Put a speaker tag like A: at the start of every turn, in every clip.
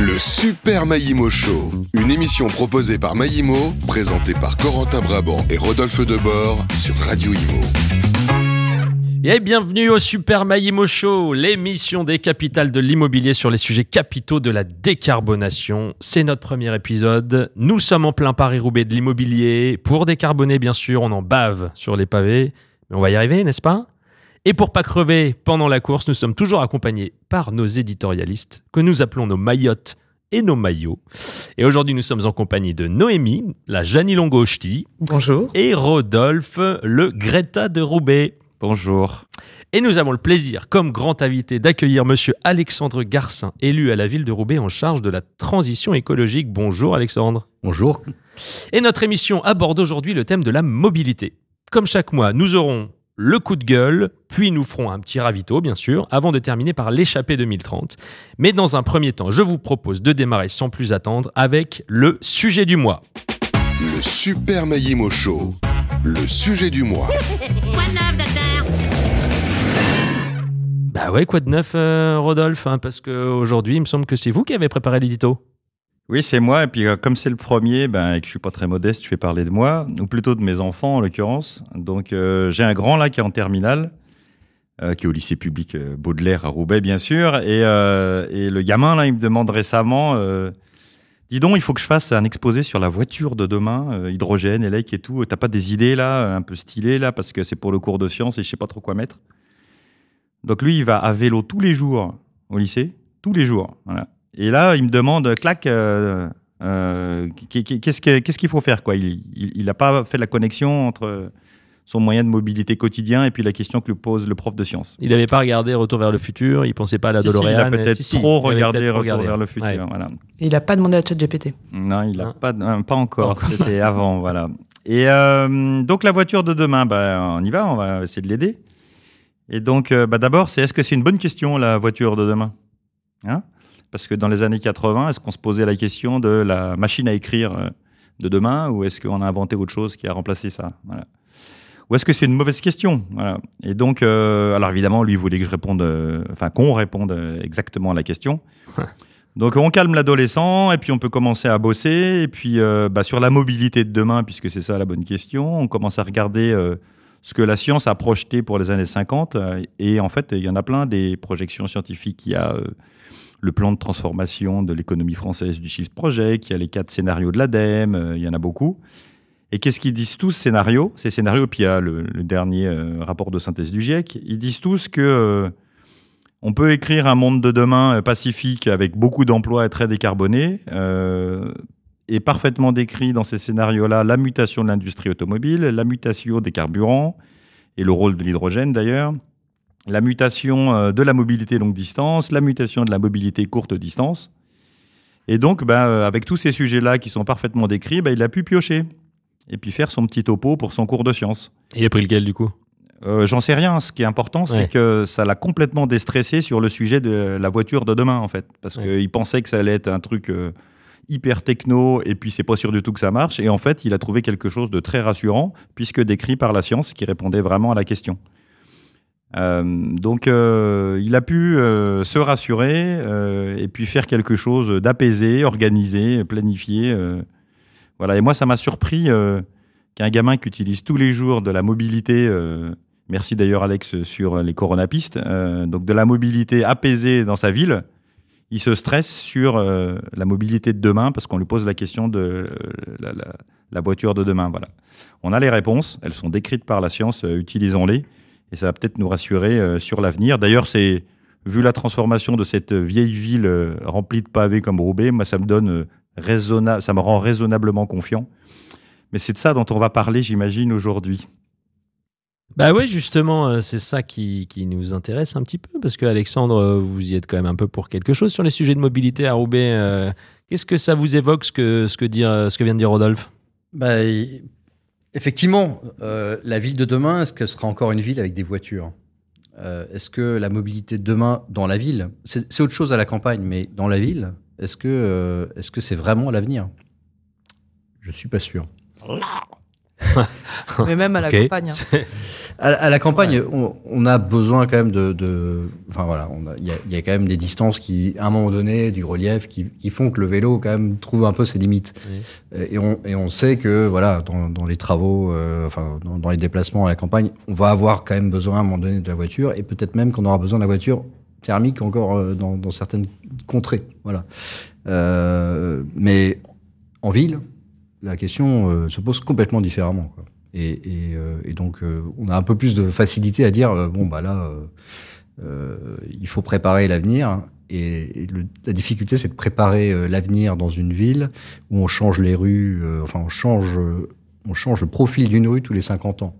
A: Le Super Maïmo Show, une émission proposée par Maïmo, présentée par Corentin Brabant et Rodolphe Debord sur Radio Imo.
B: Et bienvenue au Super Maïmo Show, l'émission des capitales de l'immobilier sur les sujets capitaux de la décarbonation. C'est notre premier épisode. Nous sommes en plein Paris-Roubaix de l'immobilier. Pour décarboner, bien sûr, on en bave sur les pavés. Mais on va y arriver, n'est-ce pas? Et pour pas crever pendant la course, nous sommes toujours accompagnés par nos éditorialistes, que nous appelons nos maillottes et nos maillots. Et aujourd'hui, nous sommes en compagnie de Noémie, la Janie Longochti.
C: Bonjour.
B: Et Rodolphe, le Greta de Roubaix.
D: Bonjour.
B: Et nous avons le plaisir, comme grand invité, d'accueillir monsieur Alexandre Garcin, élu à la ville de Roubaix en charge de la transition écologique. Bonjour Alexandre.
D: Bonjour.
B: Et notre émission aborde aujourd'hui le thème de la mobilité. Comme chaque mois, nous aurons le coup de gueule, puis nous ferons un petit ravito, bien sûr, avant de terminer par l'échappée 2030. Mais dans un premier temps, je vous propose de démarrer sans plus attendre avec le sujet du mois.
A: Le Super Maïmo Show, le sujet du mois.
E: Quoi de neuf, docteur?
B: Bah ouais, quoi de neuf, euh, Rodolphe hein, Parce qu'aujourd'hui, il me semble que c'est vous qui avez préparé l'édito.
D: Oui, c'est moi. Et puis, euh, comme c'est le premier, ben, et que je suis pas très modeste, je vais parler de moi, ou plutôt de mes enfants en l'occurrence. Donc, euh, j'ai un grand là qui est en terminale, euh, qui est au lycée public Baudelaire à Roubaix, bien sûr. Et, le gamin là, il me demande récemment, dis donc, il faut que je fasse un exposé sur la voiture de demain, hydrogène, élec et tout. T'as pas des idées là, un peu stylées là, parce que c'est pour le cours de sciences et je sais pas trop quoi mettre. Donc lui, il va à vélo tous les jours au lycée, tous les jours. Et là, il me demande, clac, euh, euh, qu'est-ce que- qu'est-ce qu'il faut faire quoi? Il n'a pas fait la connexion entre son moyen de mobilité quotidien et puis la question que lui pose le prof de sciences.
B: Il n'avait pas regardé Retour vers le futur, il pensait pas à la
D: Si, il a peut-être
B: Si,
D: trop regardé Retour
B: regardé.
D: vers le futur.
B: Ouais.
D: Voilà.
C: Et il n'a pas demandé à ChatGPT.
D: Non, il n'a
B: Hein
D: pas, euh, pas encore.
B: Encore.
D: C'était avant, voilà. Et euh, donc la voiture de demain, bah, on y va, on va essayer de l'aider. Et donc, euh, bah, d'abord, c'est est-ce que c'est une bonne question la voiture de demain? Hein? Parce que dans les années 80, est-ce qu'on se posait la question de la machine à écrire euh, de demain, ou est-ce qu'on a inventé autre chose qui a remplacé ça? Voilà. Ou est-ce que c'est une mauvaise question? Voilà. Et donc, euh, alors évidemment, lui voulait que je réponde, euh, enfin qu'on réponde exactement à la question. Donc on calme l'adolescent et puis on peut commencer à bosser. Et puis euh, bah, sur la mobilité de demain, puisque c'est ça la bonne question, on commence à regarder ce que la science a projeté pour les années 50. euh, et en fait, il y en a plein des projections scientifiques. Il y a le plan de transformation de l'économie française du Shift Project, il y a les quatre scénarios de l'ADEME, euh, il y en a beaucoup. Et qu'est-ce qu'ils disent tous, scénarios? Ces scénarios, puis il y a le, dernier euh, rapport de synthèse du GIEC, ils disent tous que... euh, on peut écrire un monde de demain pacifique avec beaucoup d'emplois et très décarboné. Et parfaitement décrit dans ces scénarios-là la mutation de l'industrie automobile, la mutation des carburants et le rôle de l'hydrogène d'ailleurs, la mutation euh, de la mobilité longue distance, la mutation de la mobilité courte distance. Et donc, ben, euh, avec tous ces sujets-là qui sont parfaitement décrits, ben, il a pu piocher et puis faire son petit topo pour son cours de sciences.
B: Il a pris lequel du coup?
D: Euh, J'en sais rien. Ce qui est important, c'est
B: Ouais.
D: que ça l'a complètement déstressé sur le sujet de la voiture de demain, en fait. Parce
B: Ouais.
D: qu'il pensait que ça allait être un truc euh, hyper techno, et puis c'est pas sûr du tout que ça marche. Et en fait, il a trouvé quelque chose de très rassurant, puisque décrit par la science, qui répondait vraiment à la question. Euh, donc, euh, il a pu euh, se rassurer et puis faire quelque chose d'apaisé, organisé, planifié. voilà. Et moi, ça m'a surpris qu'un gamin qui utilise tous les jours de la mobilité Merci d'ailleurs Alex sur les coronapistes. Donc de la mobilité apaisée dans sa ville, il se stresse sur la mobilité de demain parce qu'on lui pose la question de la, la- voiture de demain. Voilà. On a les réponses, elles sont décrites par la science, utilisons-les et ça va peut-être nous rassurer euh, sur l'avenir. D'ailleurs, c'est vu la transformation de cette vieille ville euh, remplie de pavés comme Roubaix, moi ça me donne euh, raisonna- ça me rend raisonnablement confiant. Mais c'est de ça dont on va parler, j'imagine, aujourd'hui.
B: Bah ouais, justement, c'est ça qui, qui nous intéresse un petit peu, parce que Alexandre, vous y êtes quand même un peu pour quelque chose sur les sujets de mobilité à Roubaix. euh, Qu'est-ce que ça vous évoque, ce que, ce que, dire, ce que vient de dire Rodolphe?
F: Bah, effectivement, euh, la ville de demain, est-ce qu'elle sera encore une ville avec des voitures? Euh, Est-ce que la mobilité de demain dans la ville, c'est c'est autre chose à la campagne, mais dans la ville, est-ce que euh, est-ce que c'est vraiment l'avenir? Je suis pas sûr.
C: Mais même à la campagne. hein.
F: À, à la campagne, on, on a besoin quand même de. de- enfin voilà, il y, a- il y a quand même des distances qui, à un moment donné, du relief, qui, qui font que le vélo quand même trouve un peu ses limites.
B: Oui.
F: Et, on, et on sait que voilà, dans, dans les travaux, euh, enfin dans, dans les déplacements à la campagne, on va avoir quand même besoin à un moment donné de la voiture, et peut-être même qu'on aura besoin de la voiture thermique encore euh, dans, dans certaines contrées. Voilà. Euh, mais en ville, la question euh, se pose complètement différemment. quoi. Et, et, euh, et donc, euh, on a un peu plus de facilité à dire euh, bon, bah là, il faut préparer l'avenir. Et, le- la difficulté, c'est de préparer l'avenir dans une ville où on change les rues, enfin, on change, on change le profil d'une rue tous les 50 ans.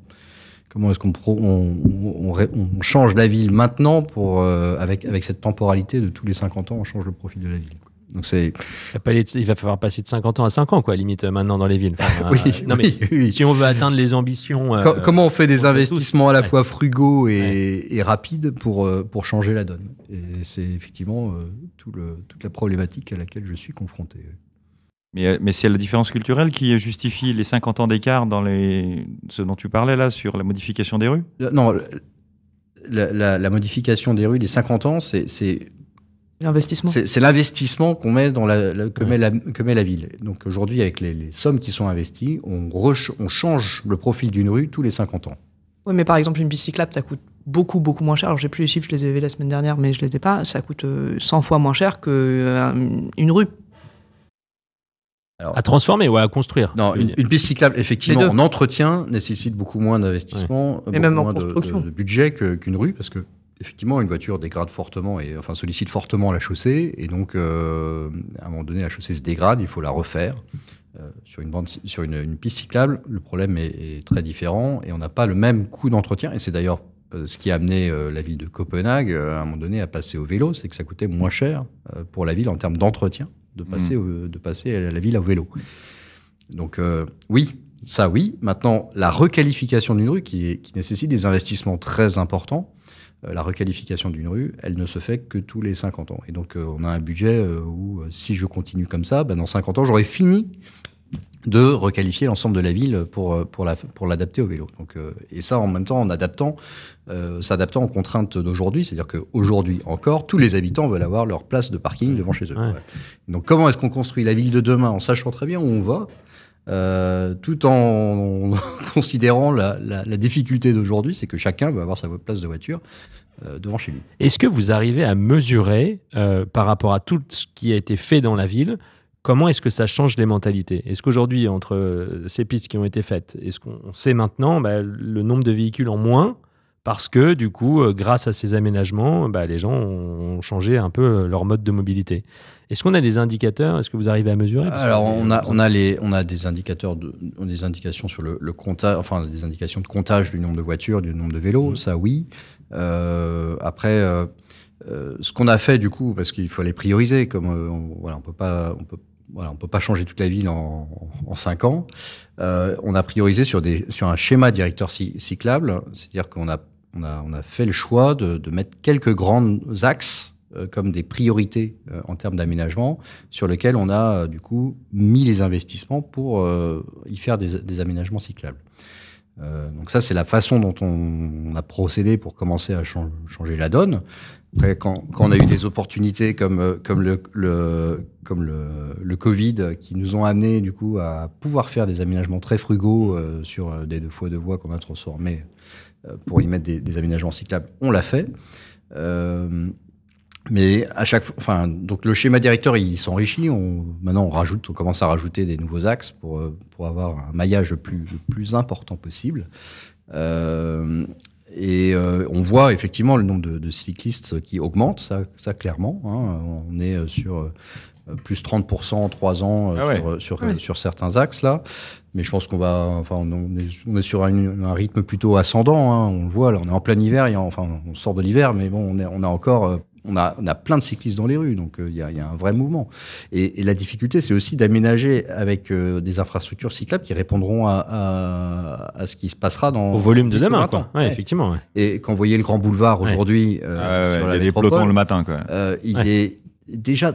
F: Comment est-ce qu'on on, on- on change la ville maintenant pour, euh, avec, avec cette temporalité de tous les 50 ans, on change le profil de la ville. Donc c'est
B: Il va falloir passer de 50 ans à 5 ans, quoi, limite, euh, maintenant dans les villes. Enfin,
F: Oui,
B: euh, non, mais
F: oui, oui.
B: si on veut atteindre les ambitions. euh,
F: Co- Comment on fait des
B: on le fait
F: investissements à la
B: Ouais.
F: fois frugaux et, et rapides pour, pour changer la donne? Et c'est effectivement euh, tout le- toute la problématique à laquelle je suis confronté.
D: Mais, mais c'est la différence culturelle qui justifie les 50 ans d'écart dans les... ce dont tu parlais là, sur la modification des rues?
F: Non, la, la- la modification des rues, les 50 ans, c'est c'est-
C: L'investissement.
F: c'est- c'est l'investissement qu'on met dans la, la- que,
B: Ouais.
F: met la, que met la ville. Donc aujourd'hui, avec les, les sommes qui sont investies, on, re- on change le profil d'une rue tous les 50 ans.
C: Oui, mais par exemple, une bicyclable, ça coûte beaucoup, beaucoup moins cher. Alors, j'ai plus les chiffres, je les ai vus la semaine dernière, mais je les ai pas. Ça coûte euh, 100 fois moins cher qu'une une rue.
B: À transformer ou à construire.
F: Non, une, une piste cyclable, effectivement, en entretien, nécessite beaucoup moins d'investissement, beaucoup
C: même en
F: moins de,
C: construction.
F: de- de budget que- qu'une rue, parce que effectivement, une voiture dégrade fortement et enfin sollicite fortement la chaussée, et donc euh, à un moment donné, la chaussée se dégrade, il faut la refaire. Euh, sur une, bande, sur une, une piste cyclable, le problème est, est très différent et on n'a pas le même coût d'entretien. Et c'est d'ailleurs euh, ce qui a amené la ville de Copenhague à un moment donné à passer au vélo, c'est que ça coûtait moins cher pour la ville en termes d'entretien de passer, au- de passer à la ville au vélo. Donc euh, oui, ça oui. Maintenant, la requalification d'une rue qui, nécessite des investissements très importants, la requalification d'une rue, elle ne se fait que tous les 50 ans. Et donc euh, on a un budget euh, où euh, si je continue comme ça, ben, dans 50 ans, j'aurai fini de requalifier l'ensemble de la ville pour, euh, pour, la, pour l'adapter au vélo. Donc, euh, et ça en même temps en adaptant, euh, s'adaptant aux contraintes d'aujourd'hui, c'est-à-dire qu'aujourd'hui encore, tous les habitants veulent avoir leur place de parking devant chez eux.
B: Ouais.
F: Ouais. Donc comment est-ce qu'on construit la ville de demain en sachant très bien où on va euh, tout en considérant la, difficulté d'aujourd'hui, c'est que chacun veut avoir sa place de voiture euh, devant chez lui.
B: Est-ce que vous arrivez à mesurer, euh, par rapport à tout ce qui a été fait dans la ville, comment est-ce que ça change les mentalités? Est-ce qu'aujourd'hui, entre ces pistes qui ont été faites, est-ce qu'on sait maintenant bah, le nombre de véhicules en moins parce que, du coup, euh, grâce à ces aménagements, bah, les gens ont changé un peu euh, leur mode de mobilité. Est-ce qu'on a des indicateurs? Est-ce que vous arrivez à mesurer?
F: Alors on a on a les on a des indicateurs de des indications sur le, le comptage enfin des indications de comptage du nombre de voitures du nombre de vélos
B: Mhm.
F: ça oui Euh, après euh, euh, ce qu'on a fait du coup parce qu'il faut les prioriser comme on, voilà on peut pas on peut voilà, on peut pas changer toute la ville en, en cinq ans. Euh, on a priorisé sur, des, sur un schéma directeur cy- cyclable, c'est-à-dire qu'on a, on a, fait le choix de, mettre quelques grands axes euh, comme des priorités euh, en termes d'aménagement, sur lesquels on a euh, du coup mis les investissements pour y faire des, aménagements cyclables. Donc ça, c'est la façon dont on, a procédé pour commencer à chan- changer la donne. Après, quand, on a eu des opportunités comme, le, Covid qui nous ont amené du coup à pouvoir faire des aménagements très frugaux sur des deux fois deux voies qu'on a transformées euh, pour y mettre des, des aménagements cyclables, on l'a fait. Euh, mais à chaque fois, enfin, donc le schéma directeur, il s'enrichit. On, maintenant, on rajoute, on commence à rajouter des nouveaux axes pour, euh, pour avoir un maillage le plus, le plus important possible. Euh, et euh, on voit effectivement le nombre de, de cyclistes qui augmente, ça, ça clairement. hein. on est sur euh, plus 30% en 3 ans euh,
D: Ah ouais.
F: sur, sur,
C: Ouais.
F: sur certains axes là. Mais je pense qu'on va, enfin, on est, on est sur un, un rythme plutôt ascendant. hein. On le voit, là, on est en plein hiver. enfin, on sort de l'hiver, mais bon, on, est, on a encore, euh, on a, on a plein de cyclistes dans les rues, donc euh, il y, a, il y a un vrai mouvement. Et, et la difficulté, c'est aussi d'aménager avec euh, des infrastructures cyclables qui répondront à, à, à ce qui se passera dans
B: Au volume de
F: 10 ou
B: demain,
F: 20
B: quoi.
F: ans.
B: Ouais,
F: Ouais.
B: effectivement. ouais.
F: Et quand vous voyez le grand boulevard
B: Ouais.
F: aujourd'hui euh,
D: Ah il
F: la
D: y a des
F: métropole,
D: pelotons le matin, quoi.
F: euh, il
B: Ouais.
F: est déjà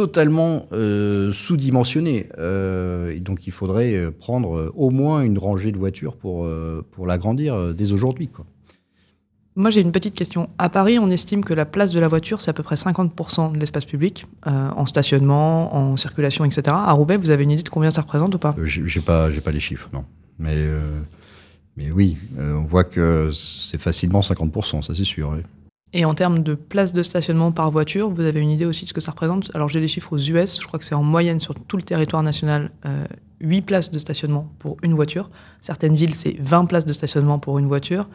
F: totalement euh, sous-dimensionné. Euh, donc il faudrait euh, prendre au moins une rangée de voitures pour, pour l'agrandir dès aujourd'hui.
C: Moi, j'ai une petite question. À Paris, on estime que la place de la voiture, c'est à peu près 50% de l'espace public, euh, en stationnement, en circulation, etc. À Roubaix, vous avez une idée de combien ça représente ou pas?
F: Euh, J'ai pas, j'ai pas les chiffres, non. Mais, mais oui, on voit que c'est facilement 50%, ça c'est sûr. oui.
C: Et en termes de place de stationnement par voiture, vous avez une idée aussi de ce que ça représente? Alors, j'ai les chiffres aux US. Je crois que c'est en moyenne sur tout le territoire national, euh, 8 places de stationnement pour une voiture. Certaines villes, c'est 20 places de stationnement pour une voiture.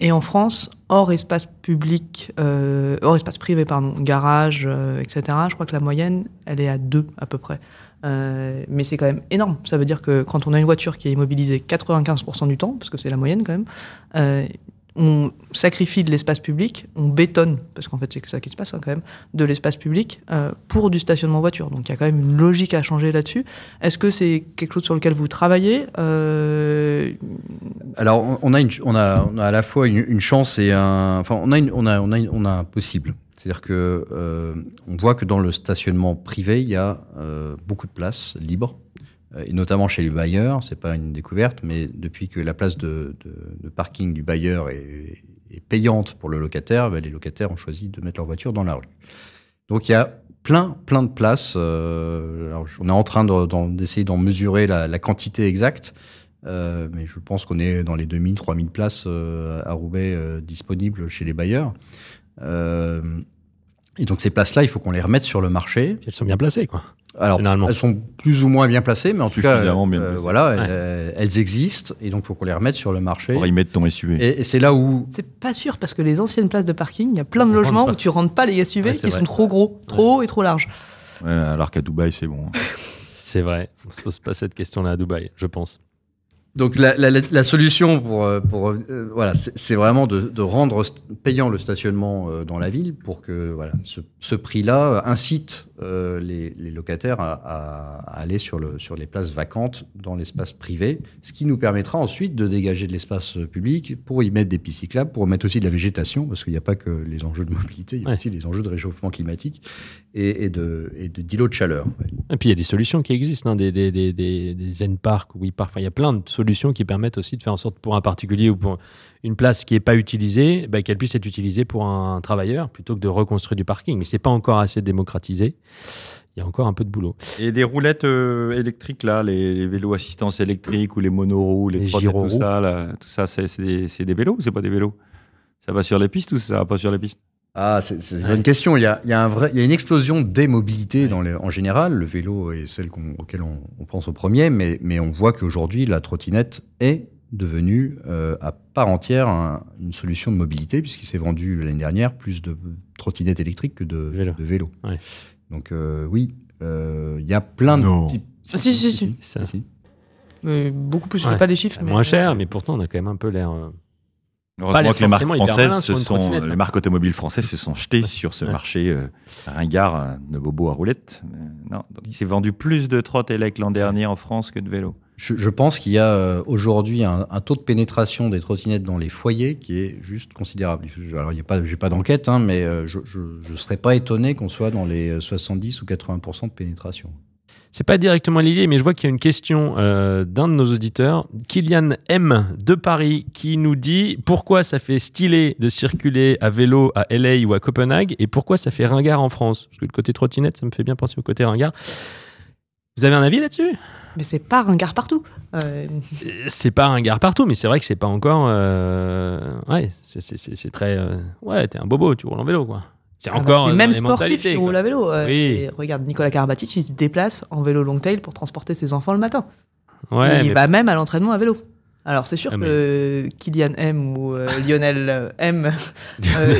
C: Et en France, hors espace public, euh, hors espace privé, pardon, garage, euh, etc., je crois que la moyenne, elle est à 2 à peu près. Euh, mais c'est quand même énorme. Ça veut dire que quand on a une voiture qui est immobilisée 95% du temps, parce que c'est la moyenne quand même, on sacrifie de l'espace public, on bétonne, parce qu'en fait c'est ça qui se passe hein, quand même, de l'espace public euh, pour du stationnement voiture. Donc il y a quand même une logique à changer là-dessus. Est-ce que c'est quelque chose sur lequel vous travaillez Euh,
F: Alors, on- a, à la fois une, chance et un. Enfin, on a, on a, on a, un possible. C'est-à-dire que euh, on voit que dans le stationnement privé, il y a beaucoup de places libres, et notamment chez les bailleurs. C'est pas une découverte, mais depuis que la place de, parking du bailleur est, payante pour le locataire, ben, les locataires ont choisi de mettre leur voiture dans la rue. Donc, il y a plein, plein de places. euh, on est en train d'essayer d'en mesurer la, quantité exacte. Euh, mais je pense qu'on est dans les 2000, 3000 places euh, à Roubaix euh, disponibles chez les bailleurs. Et donc ces places-là, il faut qu'on les remette sur le marché.
B: Elles sont bien placées, quoi.
F: Alors,
B: Généralement.
F: elles sont plus ou moins bien placées, mais en tout cas,
D: Suffisamment bien
F: euh,
D: placées.
F: voilà,
B: Ouais.
F: euh, elles existent, et donc il faut qu'on les remette sur le marché.
D: Pour y mettre ton SUV.
F: Et, et c'est là où
C: c'est pas sûr parce que les anciennes places de parking, il y a plein de
B: On
C: logements où tu rentres pas les SUV
B: Ouais, c'est
C: qui
B: vrai.
C: sont trop gros, trop hauts et trop larges.
D: Ouais, alors qu'à Dubaï, c'est bon.
B: C'est vrai. On se pose pas cette question-là à Dubaï, je pense.
F: Donc la, la- la solution pour, euh, pour euh, voilà, c'est vraiment de, de rendre payant le stationnement euh, dans la ville pour que voilà, ce, ce prix-là incite euh, les, les locataires à, à- aller sur, le, sur les places vacantes dans l'espace privé, ce qui nous permettra ensuite de dégager de l'espace public pour y mettre des pistes cyclables, pour mettre aussi de la végétation, parce qu'il n'y a pas que les enjeux de mobilité, il y a
B: Ouais.
F: aussi les enjeux de réchauffement climatique et, et de et de d'îlots de chaleur.
B: Et puis il y a des solutions qui existent, hein, des, des, des, des, des zen parks, oui, parfois il y a plein de solutions qui permettent aussi de faire en sorte pour un particulier ou pour une place qui n'est pas utilisée, bah, qu'elle puisse être utilisée pour un travailleur plutôt que de reconstruire du parking. Mais c'est pas encore assez démocratisé. Il y a encore un peu de boulot.
D: Et des roulettes euh, électriques, là, les, les vélos assistance électrique ou les monoroues, les,
B: Les
D: tout ça, là, tout ça, c'est c'est des, c'est des vélos ou c'est pas des vélos? Ça va sur les pistes ou ça va pas sur les pistes?
F: Ah, c'est une
B: Ouais.
F: bonne question. Il y a, il y a un vrai, il y a une explosion des mobilités dans les- en général. Le vélo est celle qu'on- auquel on, on pense au premier, mais, mais on voit qu'aujourd'hui, la trottinette est devenue euh, à part entière un- une solution de mobilité, puisqu'il s'est vendu l'année dernière plus de trottinettes électriques que de
B: Vélo.
F: de vélos.
B: Ouais.
F: Donc euh, oui, euh, il y a plein
D: Non.
F: de types.
C: Ah, si, si, si. Beaucoup plus, je
B: Ouais.
C: sais pas les chiffres. mais-
B: Moins cher, mais pourtant on a quand même un peu l'air. Euh,
D: Heureusement
B: les-
D: que les marques françaises, se sont,
B: trottinette,
D: les
B: là.
D: marques automobiles françaises se sont jetées sur ce
B: Ouais.
D: marché euh, ringard euh, de bobos à roulettes. Euh, non, donc il s'est vendu plus de trottes élec l'an dernier en France que de vélos.
F: Je, je pense qu'il y a euh, aujourd'hui un, un taux de pénétration des trottinettes dans les foyers qui est juste considérable. Je- Alors, il y a pas, j'ai pas d'enquête, hein, mais euh, je ne serais pas étonné qu'on soit dans les euh, 70 ou 80% de pénétration.
B: C'est pas directement lié, mais je vois qu'il y a une question euh, d'un de nos auditeurs, Kylian M de Paris, qui nous dit pourquoi ça fait stylé de circuler à vélo à LA ou à Copenhague et pourquoi ça fait ringard en France. Parce que le côté trottinette, ça me fait bien penser au côté ringard. Vous avez un avis là-dessus?
C: Mais c'est pas ringard partout. Euh,
B: Euh, C'est pas ringard partout, mais c'est vrai que c'est pas encore. euh, Ouais, c'est- très. Ouais, t'es un bobo, tu roules en vélo, quoi. C'est
C: ah
B: encore.
C: même
B: les
C: sportif
B: mentalités,
C: qui
B: quoi.
C: roule à vélo. euh,
B: Oui.
C: et regarde, Nicolas Karabatic, il se déplace en vélo long tail pour transporter ses enfants le matin.
B: Ouais,
C: il va même à l'entraînement à vélo. Alors c'est sûr
B: Ah, mais-
C: que Kylian M ou euh, Lionel euh, M, euh,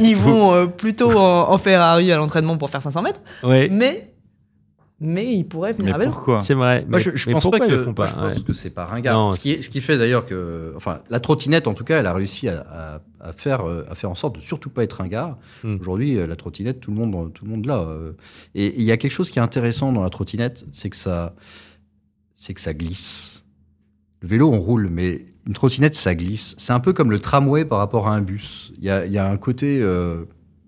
C: ils vont euh, plutôt en, en Ferrari à l'entraînement pour faire 500 mètres,
B: ouais,
C: mais, mais ils pourraient venir
D: Mais
C: à vélo.
D: pourquoi?
B: C'est vrai.
F: Moi,
B: mais,
F: je, je
B: mais
F: pense
B: pourquoi
F: pas
B: ils
F: que,
B: le font
F: moi,
B: pas
F: je pense
B: ouais.
F: que c'est pas ringard.
B: Non,
F: ce, qui est- ce qui fait d'ailleurs que, enfin, la trottinette en tout cas, elle a réussi à, à- à faire, euh, à faire en sorte de surtout pas être ringard.
B: Hmm.
F: Aujourd'hui, euh, la trottinette, tout le monde, tout le monde l'a. euh. Et il y a quelque chose qui est intéressant dans la trottinette, c'est que ça, c'est que ça glisse. Le vélo, on roule, mais une trottinette, ça glisse. C'est un peu comme le tramway par rapport à un bus. Il y a, il y a un côté, euh,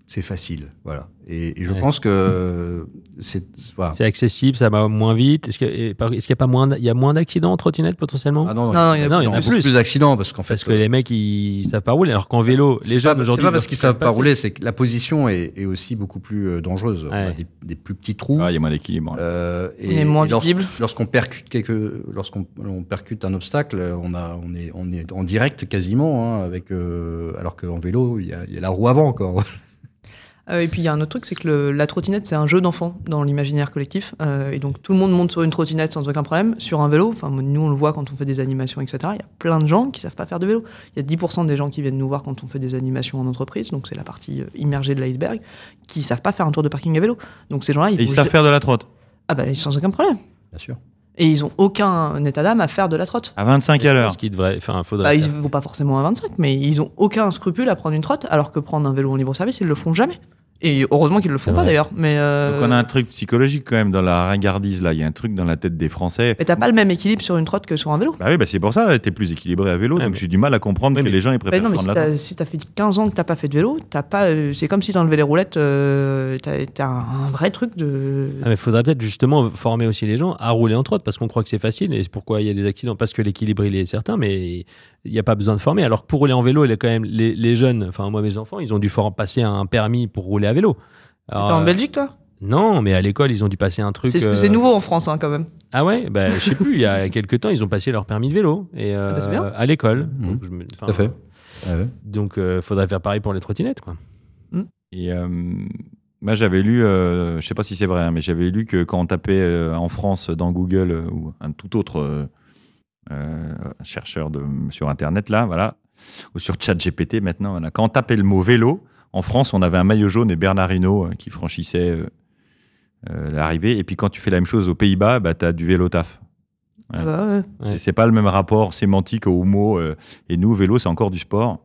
F: c'est facile, voilà. Et, et je
B: Ouais.
F: pense que c'est voilà.
B: C'est accessible, ça va moins vite. Est-ce et qu'il y a pas moins, il y a moins d'accidents en trottinette potentiellement?
F: Ah non,
C: Non, non, il y en a
B: Non,
C: plus.
B: il y en a
F: beaucoup
B: plus.
F: plus d'accidents parce qu'en fait,
B: Parce que les mecs ils savent pas rouler, alors qu'en vélo, les jeunes aujourd'hui.
F: C'est pas parce qu'ils savent pas rouler, c'est que la position est, est aussi beaucoup plus euh, dangereuse. On a
B: Ouais.
F: des, des plus petits trous.
D: Ah, Il y a moins d'équilibre.
F: euh,
C: Il est moins visible.
F: Lorsqu'on percute quelque, lorsqu'on on percute un obstacle, on a, on est, on est en direct quasiment, hein, avec, euh, alors qu'en vélo, il y, a, il y a la roue avant encore.
C: Euh, et puis il y a un autre truc, c'est que le- la trottinette, c'est un jeu d'enfant dans l'imaginaire collectif. Euh, et donc tout le monde monte sur une trottinette sans aucun problème. Sur un vélo, enfin nous on le voit quand on fait des animations, etc. Il y a plein de gens qui savent pas faire de vélo. Il y a 10% des gens qui viennent nous voir quand on fait des animations en entreprise, donc c'est la partie euh, immergée de l'iceberg, qui savent pas faire un tour de parking à vélo. Donc ces gens-là, ils,
D: Et ils savent faire de la trotte.
C: Ah bah sans aucun problème.
F: Bien sûr.
C: Et ils ont aucun état d'âme à faire de la trotte.
D: À 25 à l'heure.
B: pense qu'il devrait, enfin, faudrait.
C: Bah, ils
B: faire.
C: vont pas forcément à 25, mais ils ont aucun scrupule à prendre une trotte, alors que prendre un vélo en libre service, ils le font jamais. Et heureusement qu'ils le font pas
B: vrai.
C: d'ailleurs. Mais, euh,
D: Donc on a un truc psychologique quand même dans la ringardise là. Il y a un truc dans la tête des Français.
C: mais t'as pas le même équilibre sur une trotte que sur un vélo.
D: Bah oui, bah c'est pour ça, t'es plus équilibré à vélo,
B: Ouais,
D: donc
B: mais-
D: j'ai du mal à comprendre
B: Oui,
D: que
B: mais-
D: les gens ils
C: Bah
D: préfèrent
C: non, mais si
D: la trotte.
C: t'as si t'as fait 15 ans que t'as pas fait de vélo, t'as pas. euh, C'est comme si t'enlevais les roulettes, euh, t'as t'as un, vrai truc de.
B: Ah, mais faudrait peut-être justement former aussi les gens à rouler en trotte parce qu'on croit que c'est facile et c'est pourquoi il y a des accidents parce que l'équilibre il est certain mais il n'y a pas besoin de former alors que pour rouler en vélo il est quand même les, les jeunes enfin moi mes enfants ils ont dû for- passer un permis pour rouler à vélo Alors,
C: T'es en
B: euh,
C: Belgique, toi?
B: non mais à l'école ils ont dû passer un truc
C: C'est
B: euh,
C: c'est nouveau en France, hein, quand même.
B: ah ouais? Bah, je sais plus il y a quelques temps ils ont passé leur permis de vélo et euh,
C: Ah bah, bien.
B: à l'école donc, je me- enfin,
F: Tout à fait. Ah ouais.
B: donc euh, faudrait faire pareil pour les trottinettes quoi
D: Et euh, moi j'avais lu, euh, je sais pas si c'est vrai, hein, mais j'avais lu que quand on tapait euh, en France dans Google euh, ou un tout autre euh, euh, chercheur de, sur Internet là, voilà, ou sur ChatGPT maintenant, voilà, quand on tapait le mot vélo, en France on avait un maillot jaune et Bernard Hinault euh, qui franchissait euh, euh, l'arrivée. Et puis quand tu fais la même chose aux Pays-Bas, bah, tu as du vélo taf. Ouais.
C: Ah bah, ouais.
B: Ouais.
D: C'est- C'est pas le même rapport sémantique au mot. euh, et nous, vélo, c'est encore du sport,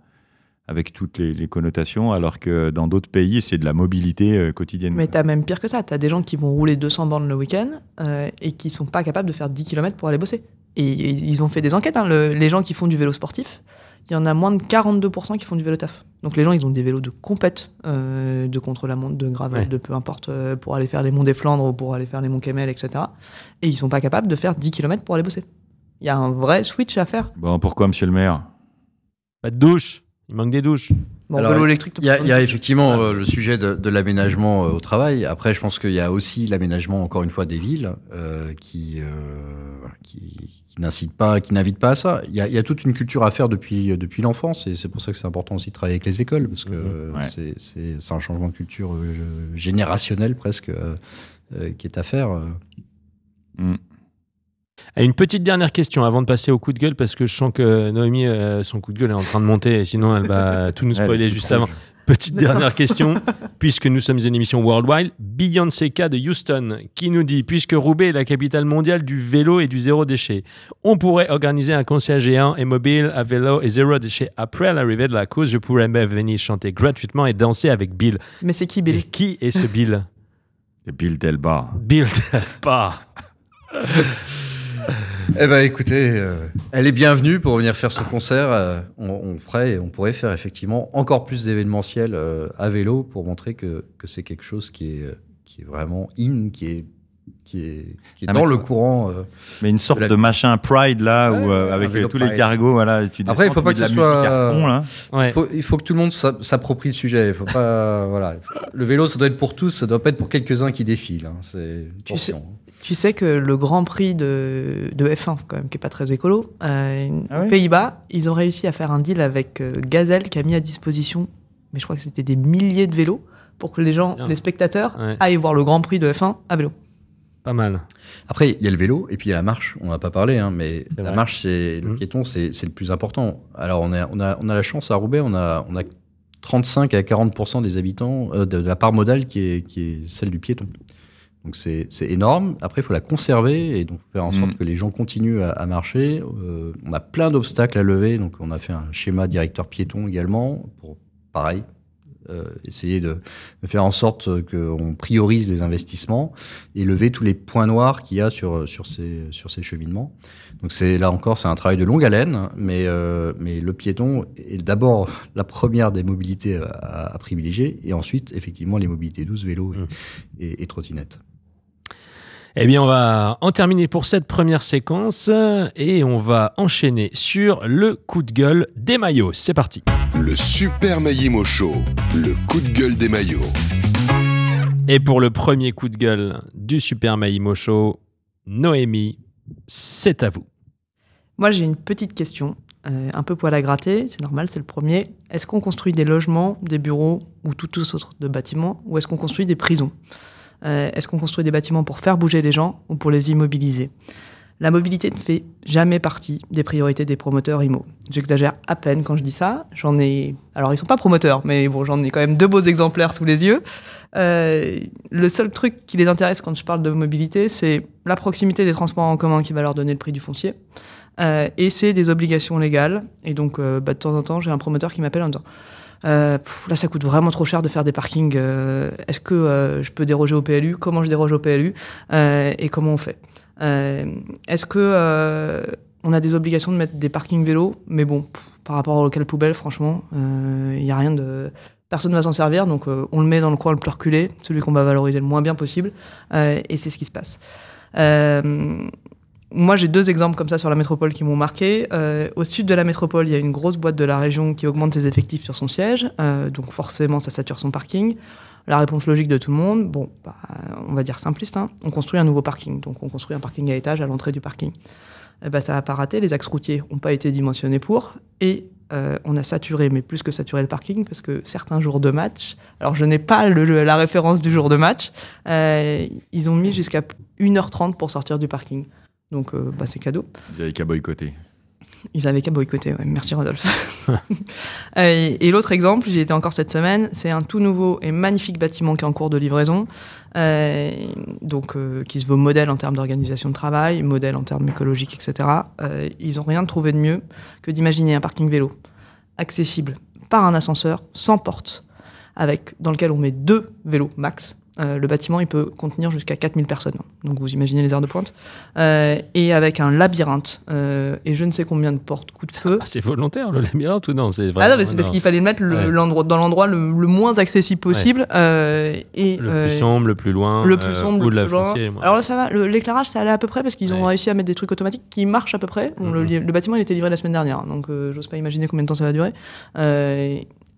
D: avec toutes les, les connotations, alors que dans d'autres pays, c'est de la mobilité euh, quotidienne.
C: Mais t'as même pire que ça. T'as des gens qui vont rouler 200 bornes le week-end euh, et qui sont pas capables de faire 10 km pour aller bosser. Et, et ils ont fait des enquêtes. hein, le- les gens qui font du vélo sportif, il y en a moins de 42% qui font du vélo taf. Donc les gens, ils ont des vélos de compète, euh, de contre-la-montre, de gravel,
B: Ouais.
C: de peu importe, euh, pour aller faire les monts des Flandres ou pour aller faire les monts Kemmel, etc. Et ils sont pas capables de faire 10 km pour aller bosser. Il y a un vrai switch à faire.
D: Bon, pourquoi, monsieur le maire?
B: Pas de douche il manque des douches
C: Bon,
F: Alors,
C: vélo électrique,
F: Il y a, il y a
C: t'as-
F: effectivement euh, le sujet de, de l'aménagement euh, au travail. Après, je pense qu'il y a aussi l'aménagement, encore une fois, des villes euh, qui, euh, qui, qui n'incitent pas, qui n'invitent pas à ça. Il y, a, il y a toute une culture à faire depuis, depuis l'enfance et c'est pour ça que c'est important aussi de travailler avec les écoles parce que
B: Mhm.
F: euh,
D: Ouais.
F: c'est- c'est c'est un changement de culture euh, générationnel presque euh, euh, qui est à faire. euh.
B: Et Une petite dernière question avant de passer au coup de gueule parce que je sens que Noémie, euh, son coup de gueule est en train de monter et sinon elle va tout nous spoiler juste avant. Petite dernière question, puisque nous sommes une émission Worldwide, Beyoncé K de Houston qui nous dit puisque Roubaix est la capitale mondiale du vélo et du zéro déchet, on pourrait organiser un concert géant et mobile à vélo et zéro déchet. Après l'arrivée de la cause, je pourrais même venir chanter gratuitement et danser avec Bill.
C: Mais c'est qui,
B: Et
C: Billy
B: qui est ce Bill?
D: C'est Bill Delbar.
B: Bill, pas.
F: Eh ben, écoutez, euh, elle est bienvenue pour venir faire son concert. euh, on, on ferait, on pourrait faire effectivement encore plus d'événementiels euh, à vélo pour montrer que, que c'est quelque chose qui est, euh, qui est vraiment in, qui est, qui est, qui est
D: Ah,
F: dans
D: mais-
F: le courant. euh.
D: Mais une sorte
F: La-
D: de machin Pride là,
F: Ouais,
D: où, euh,
F: ouais,
D: avec euh, tous les
F: Pride.
D: cargos, voilà. Tu
F: Après, il faut pas que ce soit-
D: à fond là.
B: Ouais.
F: Il faut, il faut que tout le monde s'a- s'approprie le sujet. Il faut pas, voilà. Le vélo, ça doit être pour tous. Ça doit pas être pour quelques-uns qui défilent. hein. C'est
C: Tu sais-. Tu sais que le Grand Prix de, de F1, quand même, qui est pas très écolo, euh,
D: Ah
C: Pays-Bas, ils ont réussi à faire un deal avec euh, Gazelle qui a mis à disposition, mais je crois que c'était des milliers de vélos pour que les gens,
B: Bien.
C: les spectateurs,
B: Ouais.
C: aillent voir le Grand Prix de F1 à vélo.
B: Pas mal.
F: Après, il y a le vélo et puis il y a la marche. On n'a pas parlé, hein, mais la
B: vrai.
F: marche, c'est le
B: Mhm.
F: piéton, c'est c'est le plus important. Alors, on a, on a, on a la chance à Roubaix, on a, on a 35 à 40 des habitants euh, de, de la part modale qui est, qui est celle du piéton. Donc c'est énorme. Après, il faut la conserver et donc faire en sorte
D: Mhm.
F: que les gens continuent à, à marcher. Euh, on a plein d'obstacles à lever, donc on a fait un schéma directeur piéton également pour pareil euh, essayer de, de, faire en sorte qu'on priorise les investissements et lever tous les points noirs qu'il y a sur, sur, ces, sur ces cheminements. Donc c'est là encore, c'est un travail de longue haleine, mais, euh, mais le piéton est d'abord la première des mobilités à, à, privilégier, et ensuite effectivement les mobilités douces, vélo et, mmh. et, et trottinettes.
B: Eh bien, on va en terminer pour cette première séquence et on va enchaîner sur le coup de gueule des maillots. C'est parti.
A: Le Super Maillimo Show, le coup de gueule des maillots.
B: Et pour le premier coup de gueule du Super Maillimo Show, Noémie, c'est à vous.
C: Moi, j'ai une petite question, euh, un peu poil à gratter, c'est normal, c'est le premier. Est-ce qu'on construit des logements, des bureaux ou tout autre de bâtiments, ou est-ce qu'on construit des prisons? Est-ce qu'on construit des bâtiments pour faire bouger les gens ou pour les immobiliser? La mobilité ne fait jamais partie des priorités des promoteurs IMO. J'exagère à peine quand je dis ça. J'en ai. Alors, ils sont pas promoteurs, mais bon, j'en ai quand même deux beaux exemplaires sous les yeux. Euh, le seul truc qui les intéresse quand je parle de mobilité, c'est la proximité des transports en commun qui va leur donner le prix du foncier. Euh, et c'est des obligations légales. Et donc, euh, bah, de temps en temps, j'ai un promoteur qui m'appelle en disant euh, là, ça coûte vraiment trop cher de faire des parkings. Euh, Est-ce que euh, je peux déroger au PLU Comment je déroge au PLU Et comment on fait? Est-ce que on a des obligations de mettre des parkings vélos Mais bon, par rapport au local poubelle, franchement, il n'y a rien personne ne va s'en servir, donc on le met dans le coin le plus reculé, celui qu'on va valoriser le moins bien possible, et c'est ce qui se passe. Moi, j'ai deux exemples comme ça sur la métropole qui m'ont marqué. au sud de la métropole, il y a une grosse boîte de la région qui augmente ses effectifs sur son siège, donc forcément, ça sature son parking. La réponse logique de tout le monde, bon, bah, on va dire simpliste, hein, on construit un nouveau parking, donc on construit un parking à étage à l'entrée du parking. Eh ben, ça n'a pas raté, les axes routiers n'ont pas été dimensionnés pour, et euh, on a saturé, mais plus que saturé le parking, parce que certains jours de match, alors je n'ai pas la référence du jour de match, euh, ils ont mis jusqu'à 1h30 pour sortir du parking. Donc euh, bah, c'est cadeau.
D: Ils avaient qu'à boycotter.
C: Ils avaient qu'à boycotter, ouais. merci Rodolphe. et, et l'autre exemple, j'y étais encore cette semaine, c'est un tout nouveau et magnifique bâtiment qui est en cours de livraison, euh, donc euh, qui se veut modèle en termes d'organisation de travail, modèle en termes écologiques, etc. Euh, ils n'ont rien trouvé de mieux que d'imaginer un parking vélo accessible par un ascenseur, sans porte, avec, dans lequel on met deux vélos max, euh, le bâtiment, il peut contenir jusqu'à 4000 personnes. Donc vous imaginez les heures de pointe. Euh, et avec un labyrinthe euh, et je ne sais combien de portes coup de feu.
B: Ah, c'est volontaire le labyrinthe ou non C'est
C: ah non, mais c'est parce qu'il fallait le mettre le, ouais. dans l'endroit le, le, moins accessible possible. Ouais. et,
B: le plus sombre, le plus loin.
C: Le plus sombre,
B: ou
C: le
B: la
C: plus loin.
B: Foncier,
C: Alors là, ça va. L'éclairage, ça allait à peu près parce qu'ils ont réussi à mettre des trucs automatiques qui marchent à peu près. Bon, -hmm. le, bâtiment, il était livré la semaine dernière. Donc j'ose pas imaginer combien de temps ça va durer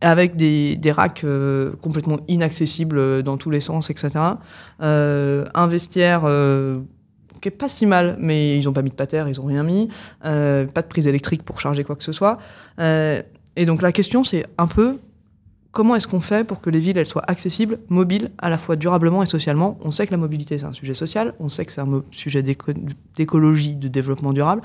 C: avec des, des racks euh, complètement inaccessibles dans tous les sens, etc. Euh, un vestiaire euh, qui est pas si mal, mais ils ont pas mis de pater, ils ont rien mis. Euh, pas de prise électrique pour charger quoi que ce soit. Euh, et donc la question, c'est un peu comment est-ce qu'on fait pour que les villes elles soient accessibles, mobiles, à la fois durablement et socialement? On sait que la mobilité c'est un sujet social, on sait que c'est un sujet d'écologie, de développement durable,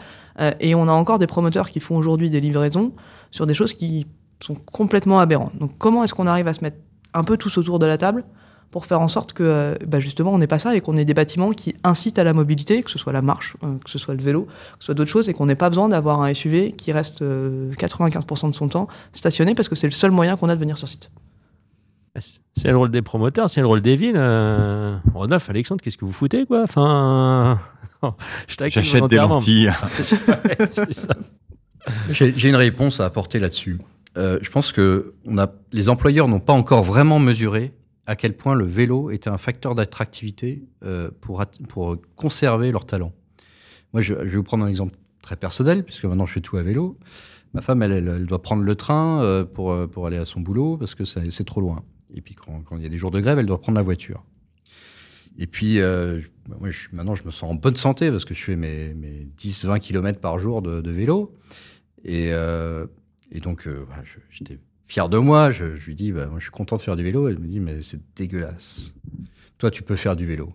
C: et on a encore des promoteurs qui font aujourd'hui des livraisons sur des choses qui sont complètement aberrants. Donc comment est-ce qu'on arrive à se mettre un peu tous autour de la table pour faire en sorte que bah justement on n'ait pas ça et qu'on ait des bâtiments qui incitent à la mobilité, que ce soit la marche, euh, que ce soit le vélo, que ce soit d'autres choses, et qu'on n'ait pas besoin d'avoir un SUV qui reste euh, 95% de son temps stationné parce que c'est le seul moyen qu'on a de venir sur site.
B: C'est le rôle des promoteurs, c'est le rôle des villes. Euh... Rodolphe, Alexandre, qu'est-ce que vous foutez quoi? Enfin,
D: j'achète des lentilles.
F: J'ai une réponse à apporter là-dessus. Euh, je pense que les employeurs n'ont pas encore vraiment mesuré à quel point le vélo était un facteur d'attractivité euh, pour, pour conserver leur talent. Moi, je, vais vous prendre un exemple très personnel, puisque maintenant je fais tout à vélo. Ma femme, elle, elle, doit prendre le train euh, pour, pour aller à son boulot, parce que c'est trop loin. Et puis quand, il y a des jours de grève, elle doit prendre la voiture. Et puis, moi, maintenant, je me sens en bonne santé, parce que je fais mes, mes 10-20 km par jour de, de vélo. Et et donc, euh, voilà, j'étais fier de moi. Je, lui dis, bah, je suis content de faire du vélo. Elle me dit, mais c'est dégueulasse. Toi, tu peux faire du vélo.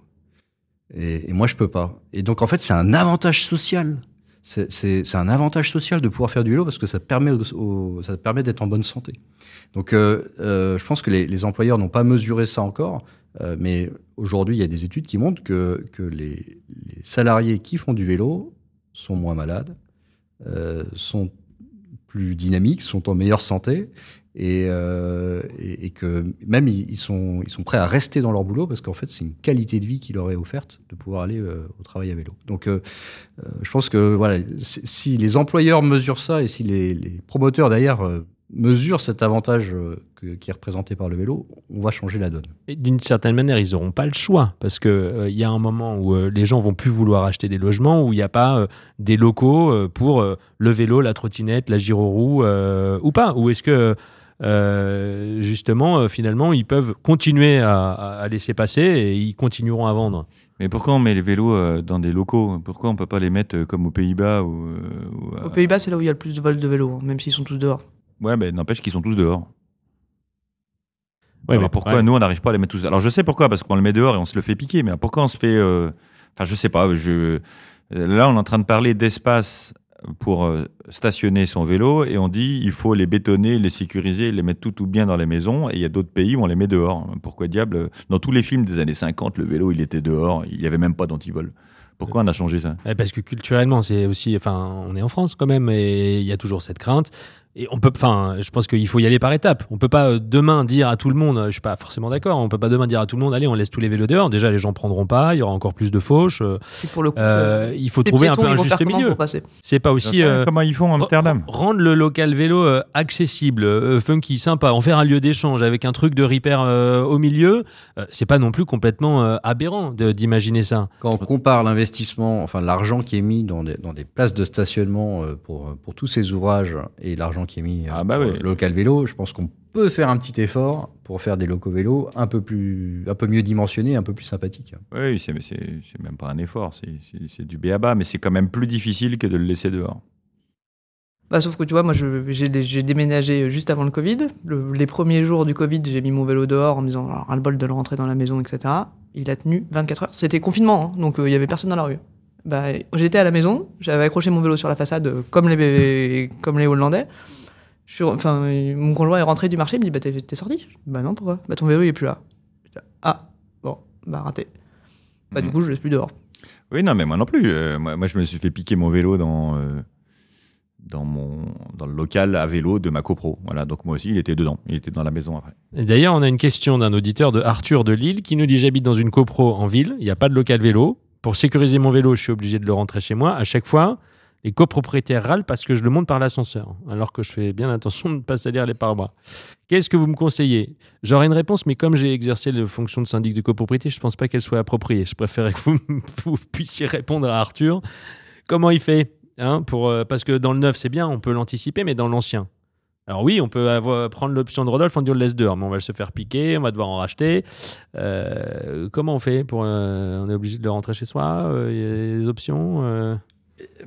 F: Et, moi, je peux pas. Et donc, en fait, c'est un avantage social. C'est un avantage social de pouvoir faire du vélo parce que ça permet, au, ça permet d'être en bonne santé. Donc, euh, euh, je pense que les, employeurs n'ont pas mesuré ça encore. Mais aujourd'hui, il y a des études qui montrent que, les, les, salariés qui font du vélo sont moins malades, sont plus dynamiques, sont en meilleure santé et, euh, et, que même ils, sont, ils sont prêts à rester dans leur boulot parce qu'en fait, c'est une qualité de vie qui leur est offerte de pouvoir aller euh, au travail à vélo. Donc, euh, euh, je pense que voilà, si- les employeurs mesurent ça et si les, les promoteurs d'ailleurs mesurent cet avantage euh, que- qui est représenté par le vélo, on va changer la donne.
B: Et D'une certaine manière, ils n'auront pas le choix parce que euh, il y a un moment où euh, les gens vont plus vouloir acheter des logements où il n'y a pas euh, des locaux euh, pour euh, le vélo, la trottinette, la gyroroue euh, ou pas. Ou est-ce que euh, justement, euh, finalement, ils peuvent continuer à, à laisser passer et ils continueront à vendre?
D: Mais pourquoi on met les vélos euh, dans des locaux? Pourquoi on peut pas les mettre comme aux Pays-Bas ou, ou à-
C: Aux Pays-Bas, c'est là où il y a le plus de vols de vélos, hein, même s'ils sont tous dehors.
D: Ouais, mais n'empêche qu'ils sont tous dehors.
B: Ouais,
D: Alors
B: mais
D: pourquoi
B: ouais.
D: nous on n'arrive pas à les mettre tous Alors je sais pourquoi, parce qu'on le met dehors et on se le fait piquer. Mais pourquoi on se fait euh, Enfin, je sais pas. Je là, on est en train de parler d'espace pour euh, stationner son vélo et on dit il faut les bétonner, les sécuriser, les mettre tout tout bien dans les maisons. Et il y a d'autres pays où on les met dehors. Pourquoi diable Dans tous les films des années 50, le vélo il était dehors. Il y avait même pas d'antivol. Pourquoi on a changé ça?
B: Ouais, Parce que culturellement, c'est aussi, enfin, on est en France quand même, et il y a toujours cette crainte. Et on peut, enfin, je pense qu'il faut y aller par étapes. On peut pas euh, demain dire à tout le monde, je suis pas forcément d'accord. On peut pas demain dire à tout le monde, allez, on laisse tous les vélos dehors. Déjà, les gens prendront pas. Il y aura encore plus de fauches. euh,
C: pour le coup,
B: euh, il faut trouver un peu un juste milieu. C'est pas aussi euh,
D: Comment ils font à Amsterdam
B: rendre le local vélo accessible, euh, funky, sympa, en faire un lieu d'échange avec un truc de repair euh, au milieu. euh, c'est pas non plus complètement euh, aberrant d'imaginer ça.
F: Quand on compare l'investissement, enfin l'argent qui est mis dans des, dans des places de stationnement euh, pour, pour tous ces ouvrages et l'argent qui est mis euh,
D: Ah bah oui.
F: local vélo, je pense qu'on peut faire un petit effort pour faire des locaux vélos un peu, plus, un peu mieux dimensionnés, un peu plus sympathiques.
D: Oui, c'est même pas un effort, c'est- du béaba, mais c'est quand même plus difficile que de le laisser dehors.
C: Bah, sauf que tu vois, moi j'ai déménagé juste avant le Covid. Le- les premiers jours du Covid, j'ai mis mon vélo dehors en me disant alors, ras le bol de le rentrer dans la maison, etc. Il a tenu 24 heures. C'était confinement, hein, donc euh, il y avait personne dans la rue. Bah, J'étais à la maison, j'avais accroché mon vélo sur la façade euh, comme les, comme les Hollandais. Je suis- enfin, euh, mon conjoint est rentré du marché, il me dit bah, T'es t'es sorti? Je dis, Bah non, pourquoi? Bah ton vélo il est plus là. Je dis, ah, bon, bah raté. Bah du
D: Mhm.
C: coup, je laisse plus dehors.
D: Oui, non, mais moi non plus. Euh, moi, moi, je me suis fait piquer mon vélo dans, euh, dans, mon, dans le local à vélo de ma copro. Voilà, donc moi aussi, il était dedans. Il était dans la maison après.
B: Et D'ailleurs, on a une question d'un auditeur de Arthur de Lille qui nous dit J'habite dans une copro en ville, il n'y a pas de local vélo. Pour sécuriser mon vélo, je suis obligé de le rentrer chez moi. À chaque fois, les copropriétaires râlent parce que je le monte par l'ascenseur, alors que je fais bien attention de ne pas salir les pare-bras. Qu'est-ce que vous me conseillez? J'aurais une réponse, mais comme j'ai exercé la fonction de syndic de copropriété, je ne pense pas qu'elle soit appropriée. Je préférais que vous, puissiez répondre à Arthur. Comment il fait hein, euh, Parce que dans le neuf, c'est bien, on peut l'anticiper, mais dans l'ancien, alors oui, on peut avoir, prendre l'option de Rodolphe, on dit on le laisse dehors, mais on va se faire piquer, on va devoir en racheter. Euh, comment on fait pour, euh, On est obligé de le rentrer chez soi euh, Il y a des options euh?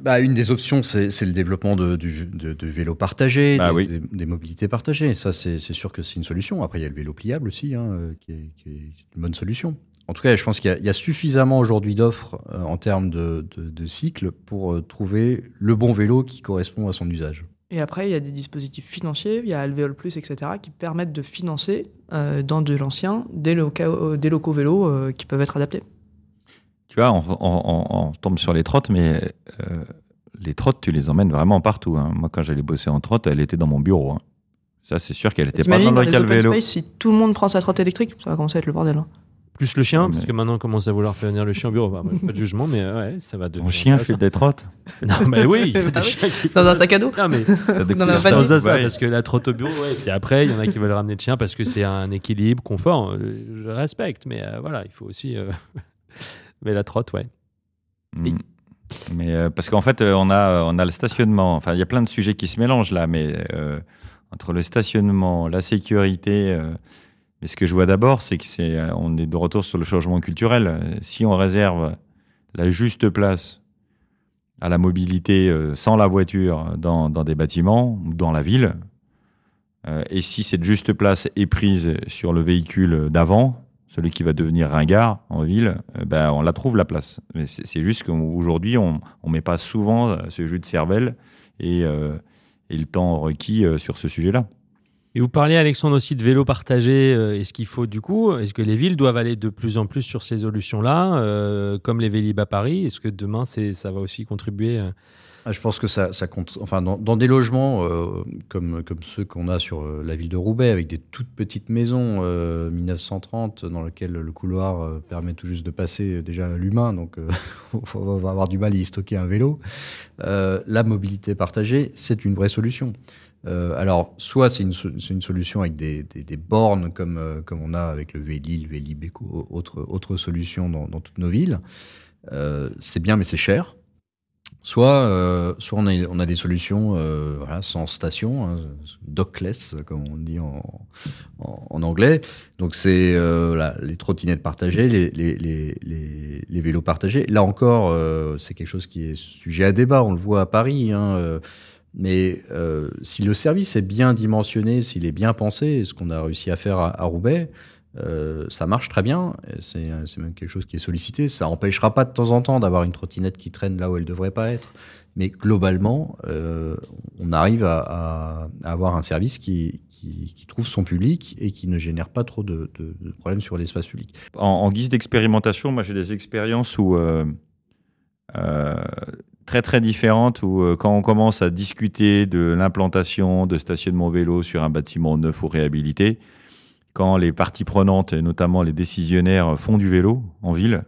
F: Bah, une des options, c'est le développement de, du, de, de vélos partagés,
D: Bah
F: des,
D: oui.
F: des- des mobilités partagées. Ça, c'est sûr que c'est une solution. Après, il y a le vélo pliable aussi, hein, qui, est, qui est une bonne solution. En tout cas, je pense qu'il y, a- il y a suffisamment aujourd'hui d'offres euh, en termes de, de, de cycles pour euh, trouver le bon vélo qui correspond à son usage.
C: Et après, il y a des dispositifs financiers, il y a Alvéole Plus, etc., qui permettent de financer euh, dans de l'ancien des, locaux- des locaux vélos euh, qui peuvent être adaptés.
D: Tu vois, on, on- on- on tombe sur les trottes, mais euh, les trottes, tu les emmènes vraiment partout. hein. Moi, quand j'allais bosser en trotte, elle était dans mon bureau. hein. Ça, c'est sûr qu'elle était pas dans le vélo.
C: space, si tout le monde prend sa trotte électrique, ça va commencer à être le bordel. hein.
B: Plus le chien,
D: Ouais,
B: parce
D: mais-
B: que maintenant on commence à vouloir faire venir le chien au bureau. Bah, pas de jugement, mais euh, ouais, ça va devenir.
D: Mon chien fait des trottes.
B: Non, mais oui, des qui
C: Dans un sac à dos
B: Non, mais
D: de
C: pas
D: ça.
B: ça,
D: Ouais.
B: parce que la trotte au bureau, ouais. Puis après, il y en a qui veulent ramener le chien parce que c'est un équilibre, confort. Euh, Je respecte, mais euh, voilà, il faut aussi. euh, mais la trotte, ouais.
D: Mm. Mais euh, parce qu'en fait, on a, on a le stationnement. Enfin, il y a plein de sujets qui se mélangent là, mais euh, entre le stationnement, la sécurité. Mais ce que je vois d'abord, c'est que c'est, euh, on est de retour sur le changement culturel. Euh, Si on réserve la juste place à la mobilité euh, sans la voiture dans, des bâtiments ou dans la ville, et si cette juste place est prise sur le véhicule d'avant, celui qui va devenir ringard en ville, ben, on la trouve la place. Mais c'est juste qu'aujourd'hui, on ne met pas souvent ce jus de cervelle et, le temps requis sur ce sujet-là.
B: Et vous parliez, Alexandre, aussi de vélo partagé. euh, Est-ce qu'il faut, du coup, est-ce que les villes doivent aller de plus en plus sur ces solutions-là, euh, comme les Vélib à Paris? Est-ce que demain, c'est, ça va aussi contribuer euh,
F: Ah, je pense que ça, ça compte. Enfin, dans, des logements comme, comme ceux qu'on a sur la ville de Roubaix, avec des toutes petites maisons euh, 1930, dans lesquelles le couloir permet tout juste de passer déjà l'humain, donc on va avoir du mal à y stocker un vélo. La mobilité partagée, c'est une vraie solution. Euh, alors, soit c'est une, solution avec des, bornes comme, euh, comme on a avec le Véli, le Vélib, et co- autre, autre solution dans, toutes nos villes. Euh, c'est bien, mais c'est cher. Soit, soit on, a, on a des solutions sans station, hein, dockless, comme on dit en, en, anglais. Donc, c'est les trottinettes partagées, les, les, les, vélos partagés. Là encore, c'est quelque chose qui est sujet à débat. On le voit à Paris. Hein, mais euh, si le service est bien dimensionné, s'il est bien pensé, ce qu'on a réussi à faire à, Roubaix, euh, ça marche très bien. C'est même quelque chose qui est sollicité. Ça empêchera pas de temps en temps d'avoir une trottinette qui traîne là où elle devrait pas être. Mais globalement, euh, on arrive à, avoir un service qui, qui, trouve son public et qui ne génère pas trop de, problèmes sur l'espace public.
D: En, guise d'expérimentation, moi j'ai des expériences où très très différentes où euh, quand on commence à discuter de l'implantation de stationnement vélo sur un bâtiment neuf ou réhabilité, quand les parties prenantes, et notamment les décisionnaires, font du vélo en ville,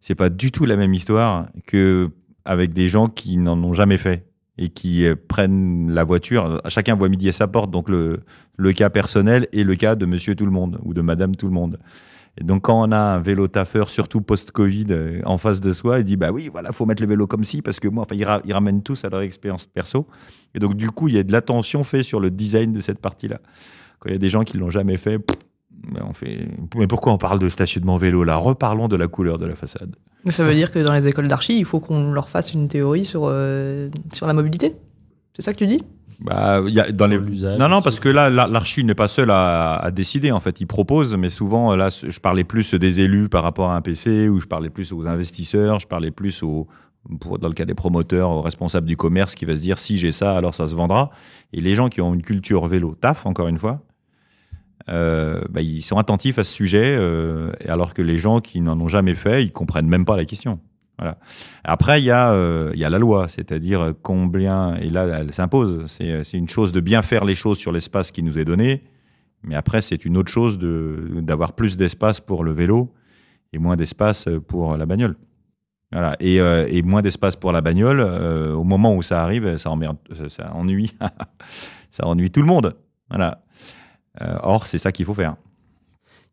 D: c'est pas du tout la même histoire que avec des gens qui n'en ont jamais fait et qui euh, prennent la voiture. Chacun voit midi à sa porte, donc le, le cas personnel et le cas de monsieur tout le monde ou de madame tout le monde. Et donc, quand on a un vélo taffeur, surtout post-Covid, euh, en face de soi, il dit Bah oui, voilà, faut mettre le vélo comme ci, parce que moi, enfin, ils, ra- ils ramènent tous à leur expérience perso. Et donc, du coup, il y a de l'attention faite sur le design de cette partie-là. Quand il y a des gens qui l'ont jamais fait, mais on fait. Mais pourquoi on parle de stationnement vélo là? Reparlons de la couleur de la façade.
C: Ça veut dire que dans les écoles d'archi, il faut qu'on leur fasse une théorie sur, euh, sur la mobilité? C'est ça que tu dis?
D: Bah, y a dans les. Non, non, parce que là, la- l'archi n'est pas seul à, à décider. En fait, il propose, mais souvent, là, je parlais plus des élus par rapport à un PC, ou je parlais plus aux investisseurs, je parlais plus aux, pour, dans le cas des promoteurs, aux responsables du commerce qui va se dire si j'ai ça, alors ça se vendra. Et les gens qui ont une culture vélo, taf, encore une fois, euh, bah, ils sont attentifs à ce sujet, euh, alors que les gens qui n'en ont jamais fait, ils comprennent même pas la question. Voilà. Après, il y, a, euh, il y a la loi, c'est-à-dire combien, et là, elle s'impose. C'est c'est une chose de bien faire les choses sur l'espace qui nous est donné, mais après, c'est une autre chose de- d'avoir plus d'espace pour le vélo et moins d'espace pour la bagnole. Voilà. Et, euh, et moins d'espace pour la bagnole, euh, au moment où ça arrive, ça, emmerde, ça, ça ennuie, ça ennuie tout le monde. Voilà. Euh, or, c'est ça qu'il faut faire.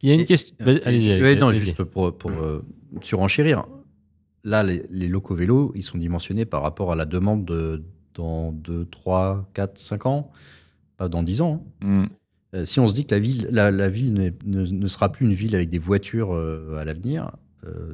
B: Il y a une question. Vas- Allez-y. Allez-y,
F: non, juste pour, pour euh, surenchérir. Là, les, les locaux vélos, ils sont dimensionnés par rapport à la demande de, dans 2, 3, 4, 5 ans, pas dans 10 ans. hein.
D: Mm.
F: Euh, si on se dit que la ville, la, la ville n'est- ne, ne sera plus une ville avec des voitures euh, à l'avenir, euh,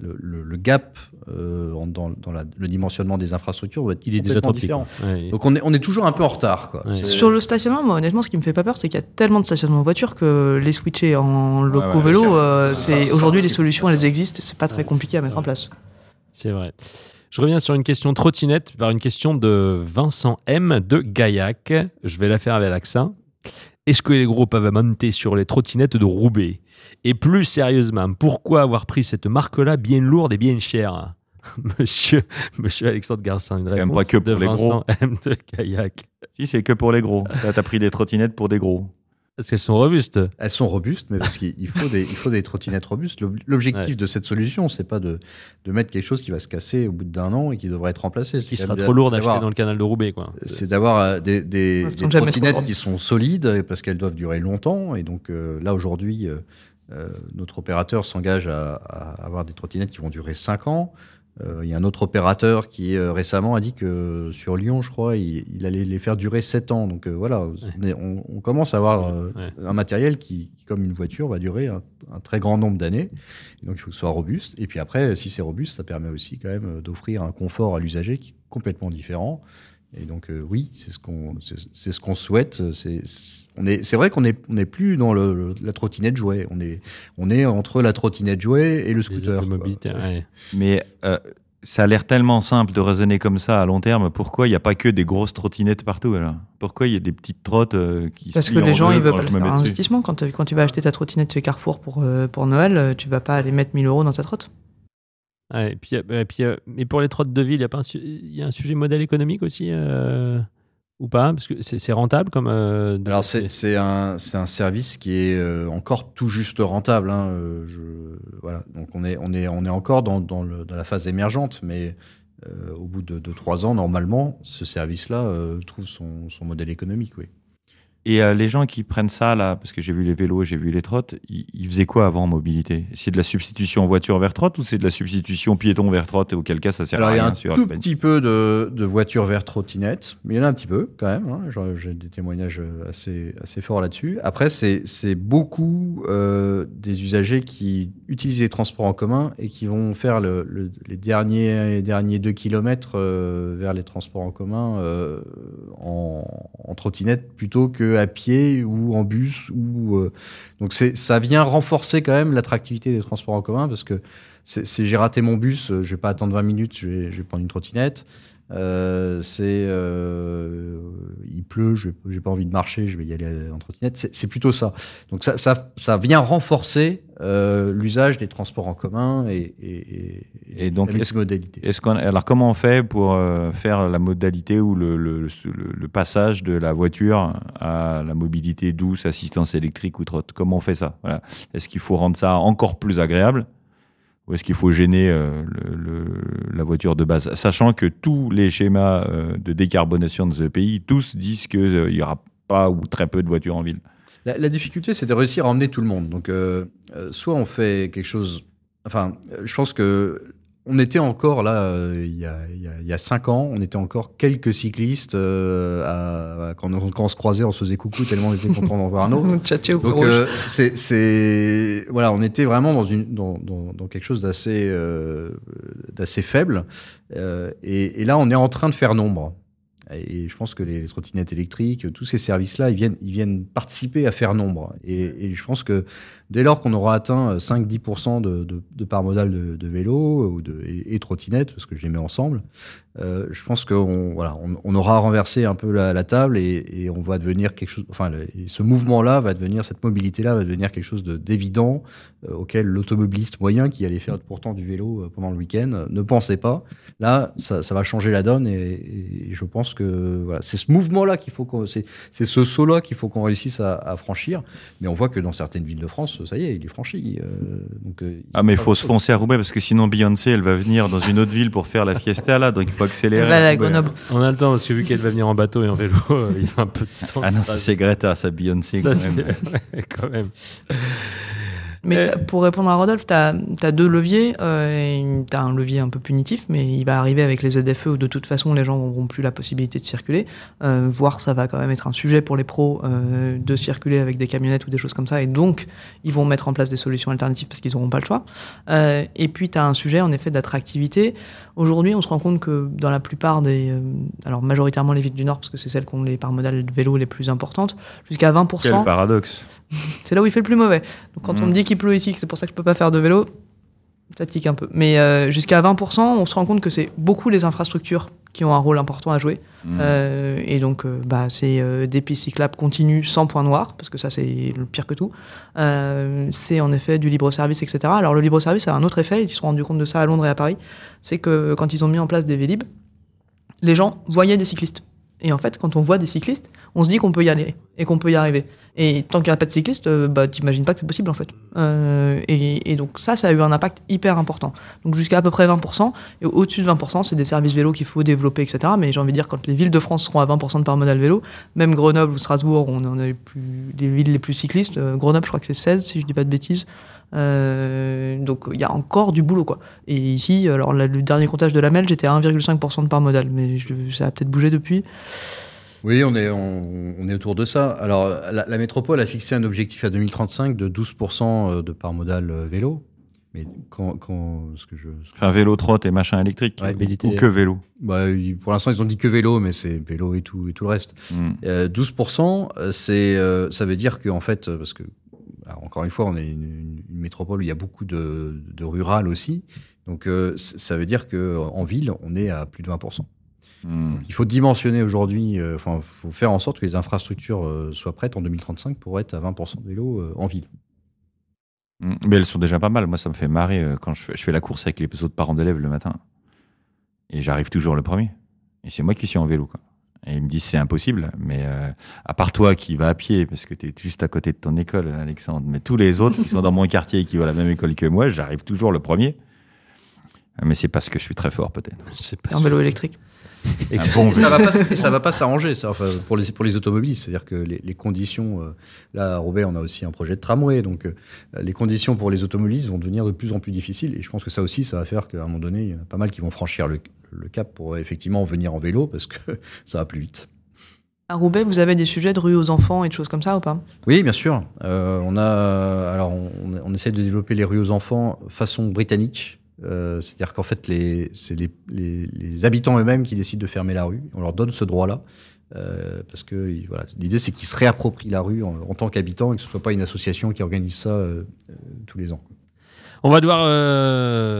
F: le, le- le gap euh, en- dans, dans la- le dimensionnement des infrastructures
B: Il est déjà trop petit.
F: différent.
B: Ouais.
F: Donc on est, on est toujours un peu en retard. Quoi.
B: Ouais.
F: C'est-
C: Sur le stationnement, moi, honnêtement, ce qui me fait pas peur, c'est qu'il y a tellement de stationnements voitures que les switcher en locaux
D: ouais,
C: vélo,
D: c'est-
C: euh,
D: c'est-
C: aujourd'hui les solutions, elles existent, c'est pas très
B: Ouais.
C: compliqué à mettre en place.
B: C'est vrai. Je reviens sur une question trottinette par une question de Vincent M de Gaillac. Je vais la faire avec l'accent. Est-ce que les gros peuvent monter sur les trottinettes de Roubaix? Et plus sérieusement, pourquoi avoir pris cette marque-là bien lourde et bien chère? Monsieur, Monsieur Alexandre Garcin, une
D: quand même
B: réponse
D: pas que pour
B: de
D: les
B: Vincent M de Gaillac.
D: Si, c'est que pour les gros. Là, t'as pris des trottinettes pour des gros.
B: Parce qu'elles sont robustes.
F: Elles sont robustes, mais parce qu'il il faut des, il faut des trottinettes robustes. L'ob- L'objectif
B: Ouais.
F: de cette solution, c'est pas de, de mettre quelque chose qui va se casser au bout d'un an et qui devrait être remplacé.
B: Qui
F: C'est
B: sera trop lourd
F: d'avoir-
B: d'acheter dans le canal de Roubaix. Quoi.
F: C'est d'avoir euh, des, trottinettes qui sont solides parce qu'elles doivent durer longtemps. Et donc euh, là, aujourd'hui, euh, notre opérateur s'engage à, à avoir des trottinettes qui vont durer 5 ans. Euh, Il y a un autre opérateur qui euh, récemment a dit que sur Lyon, je crois, il, il allait les faire durer 7 ans. Donc euh, voilà, on, est- on- on commence à avoir
B: Ouais.
F: un matériel qui, comme une voiture, va durer un, un très grand nombre d'années. Donc il faut que ce soit robuste. Et puis après, si c'est robuste, ça permet aussi quand même d'offrir un confort à l'usager qui est complètement différent. Et donc euh, oui, c'est ce qu'on c'est ce qu'on souhaite. C'est on est c'est vrai qu'on est on n'est plus dans le, le- la trottinette jouet. On est on est entre la trottinette jouet et le scooter.
B: ouais.
D: Mais euh, ça a l'air tellement simple de raisonner comme ça à long terme. Pourquoi il n'y a pas que des grosses trottinettes partout alors? Pourquoi il y a des petites trottes euh, qui se
C: Parce que les
D: en
C: gens, ils veulent pas faire un investissement. Quand, tu- quand tu vas acheter ta trottinette chez Carrefour pour, euh, pour Noël, euh, tu vas pas aller mettre 1000 euros dans ta trotte.
B: Ouais, et puis, euh, et puis, euh, mais pour les trottes de ville, il y, a pas un il y a un sujet modèle économique aussi euh, Ou pas? Parce que c'est rentable comme. euh, de-
F: Alors c'est un, service qui est encore tout juste rentable. hein, je- voilà. Donc on est, on est, on est encore dans, dans, le- dans la phase émergente, mais euh, au bout de 2-3 ans, normalement, ce service-là trouve son, son modèle économique. Oui.
D: Et euh, les gens qui prennent ça, là, parce que j'ai vu les vélos, j'ai vu les trottes, ils, ils faisaient quoi avant en mobilité? C'est de la substitution voiture vers trotte ou c'est de la substitution piéton vers trotte et auquel cas ça sert
F: Alors
D: à
F: il y a
D: rien
F: un tout petit peu de, de voitures vers trottinette, mais il y en a un petit peu quand même. hein. J'ai des témoignages euh, assez, assez forts là-dessus. Après, c'est beaucoup euh, des usagers qui utilisent les transports en commun et qui vont faire le- le- les derniers, les derniers deux kilomètres euh, vers les transports en commun en, en trottinette plutôt qu'à pied ou en bus. Ou, euh, donc ça vient renforcer quand même l'attractivité des transports en commun parce que c'est j'ai raté mon bus, je vais pas attendre 20 minutes, je vais prendre une trottinette. Euh, c'est euh, il pleut, je j'ai pas envie de marcher, je vais y aller en trottinette. C'est plutôt ça. Donc ça, ça, ça vient renforcer euh, l'usage des transports en commun et, et, et,
D: Et donc, est-ce- qu'on, alors comment on fait pour faire la modalité ou le, le, le- le passage de la voiture à la mobilité douce, assistance électrique ou trotte Comment on fait ça? Voilà. Est-ce qu'il faut rendre ça encore plus agréable? Ou est-ce qu'il faut gêner euh, la voiture de base? Sachant que tous les schémas euh, de décarbonation de ce pays, tous disent qu'il n'y aura pas ou très peu de voitures en ville.
F: La, la difficulté, c'est de réussir à emmener tout le monde. Donc, euh, euh, soit on fait quelque chose. Enfin, euh, je pense que on était encore là euh, il y, a, il y a- il y a cinq ans. On était encore quelques cyclistes euh, à- à- quand, on, quand on se croisait, on se faisait coucou tellement on était content d'en voir un autre. Donc euh, c'est voilà, on était vraiment dans une dans, dans, dans quelque chose d'assez d'assez faible et, et là on est en train de faire nombre. Et je pense que les, trottinettes électriques, tous ces services-là, ils viennent, ils viennent participer à faire nombre. Et, et je pense que dès lors qu'on aura atteint 5-10% de, de, de de, de vélo ou de, et, et trottinette, parce que je les mets ensemble, euh, je pense qu'on voilà, on, aura renversé un peu la, table et, on va devenir quelque chose. Enfin, ce mouvement-là va devenir, cette mobilité-là va devenir quelque chose de- d'évident euh, auquel l'automobiliste moyen qui allait faire pourtant du vélo euh, pendant le week-end euh, ne pensait pas. Là, ça, va changer la donne et, je pense que voilà, c'est ce mouvement-là qu'il faut qu'on, c'est, ce saut-là qu'il faut qu'on réussisse à franchir. Mais on voit que dans certaines villes de France, ça y est, il est franchi. euh, donc, euh,
D: Ah mais il faut se foncer à Roubaix parce que sinon Beyoncé elle va venir dans une autre ville pour faire la fiesta là donc il faut accélérer.
C: Elle à. Grenoble.
B: On a le temps parce que vu qu'elle va venir en bateau et en vélo, il y a un peu de temps.
D: Ah non c'est Greta ça Beyoncé
B: Ça,
D: quand même.
B: quand même.
C: Mais
B: Euh,
C: pour répondre à Rodolphe, tu as, deux leviers. Euh, tu as un levier un peu punitif, mais il va arriver avec les ZFE où de toute façon les gens n'auront plus la possibilité de circuler. Euh, voire ça va quand même être un sujet pour les pros euh, de circuler avec des camionnettes ou des choses comme ça. Et donc, ils vont mettre en place des solutions alternatives parce qu'ils n'auront pas le choix. Euh, et puis, tu as un sujet en effet d'attractivité. Aujourd'hui, on se rend compte que dans la plupart des. euh, alors, majoritairement les villes du Nord, parce que c'est celles qui ont les parts modales de vélo les plus importantes, jusqu'à 20%.
D: Quel paradoxe.
C: C'est là où il fait le plus mauvais. Donc quand on
D: Mm.
C: me dit qu'il pleut ici, que c'est pour ça que je peux pas faire de vélo, ça tique un peu. Mais euh, jusqu'à 20%, on se rend compte que c'est beaucoup les infrastructures qui ont un rôle important à jouer.
D: Mm.
C: Euh, et donc, euh, bah, c'est des pistes cyclables continues sans point noir, parce que ça, c'est le pire que tout. C'est en effet du libre-service, etc. Alors, le libre-service a un autre effet, ils se sont rendus compte de ça à Londres et à Paris, c'est que quand ils ont mis en place des Vélib, les gens voyaient des cyclistes. Et en fait, quand on voit des cyclistes, on se dit qu'on peut y aller et qu'on peut y arriver. Et tant qu'il n'y a pas de cyclistes, euh, bah, t'imagines pas que c'est possible en fait. Euh, et, donc ça, ça a eu un impact hyper important. Donc jusqu'à à peu près 20%. Et au-dessus de 20%, c'est des services vélo qu'il faut développer, etc. Mais j'ai envie de dire, quand les villes de France seront à 20% de part modal vélo, même Grenoble ou Strasbourg, on en a les, plus, les villes les plus cyclistes. Euh, Grenoble, je crois que c'est 16, si je dis pas de bêtises. Euh, donc il y a encore du boulot quoi. Et ici, alors là, le dernier comptage de la MEL, j'étais à 1,5% de part modal, mais je- ça a peut-être bougé depuis.
F: Oui, on est, on, on est autour de ça. Alors, la, la métropole a fixé un objectif à 2035 de 12% de part modale euh, vélo. Mais quand, quand ce que je,
D: Enfin vélo trotte et machin électrique
F: Ouais,
D: ou,
B: mobilité.
D: ou que vélo.
F: bah, pour l'instant, ils ont dit que vélo, mais c'est vélo et tout et tout le reste.
D: Mm.
F: Euh, 12%, euh, c'est, euh, ça veut dire qu'en fait, euh, parce que, alors, encore une fois, on est une, métropole où il y a beaucoup de, de rural aussi. Donc, euh, ça veut dire qu'en ville, on est à plus de 20%.
D: Mm.
F: Il faut dimensionner aujourd'hui, euh, enfin, il faut faire en sorte que les infrastructures euh, soient prêtes en 2035 pour être à 20% de vélo euh, en ville.
D: Mm. Mais elles sont déjà pas mal. Moi, ça me fait marrer euh, quand je fais, je fais la course avec les autres parents d'élèves le matin. Et j'arrive toujours le premier. Et c'est moi qui suis en vélo. Quoi. Et ils me disent c'est impossible. Mais euh, à part toi qui vas à pied, parce que tu es juste à côté de ton école, Alexandre, mais tous les autres qui sont dans mon quartier et qui vont à la même école que moi, j'arrive toujours le premier. Mais c'est parce que je suis très fort, peut-être.
B: C'est pas
C: En vélo électrique.
D: Bon
F: Et ça va pas, et ça va pas s'arranger ça, enfin, pour les pour les automobilistes. C'est-à-dire que les, les conditions, euh, là à Roubaix, on a aussi un projet de tramway, donc euh, les conditions pour les automobilistes vont devenir de plus en plus difficiles. Et je pense que ça aussi, ça va faire qu'à un moment donné, il y en a pas mal qui vont franchir le, le cap pour euh, effectivement venir en vélo parce que ça va plus vite.
C: À Roubaix, vous avez des sujets de rue aux enfants et de choses comme ça ou pas?
F: Oui, bien sûr. Euh, on a, alors on, on essaie de développer les rues aux enfants façon britannique. Euh, C'est-à-dire qu'en fait, c'est les, les, habitants eux-mêmes qui décident de fermer la rue. On leur donne ce droit-là. Euh, parce que voilà, l'idée, c'est qu'ils se réapproprient la rue en, tant qu'habitants et que ce soit pas une association qui organise ça euh, tous les ans.
B: On va devoir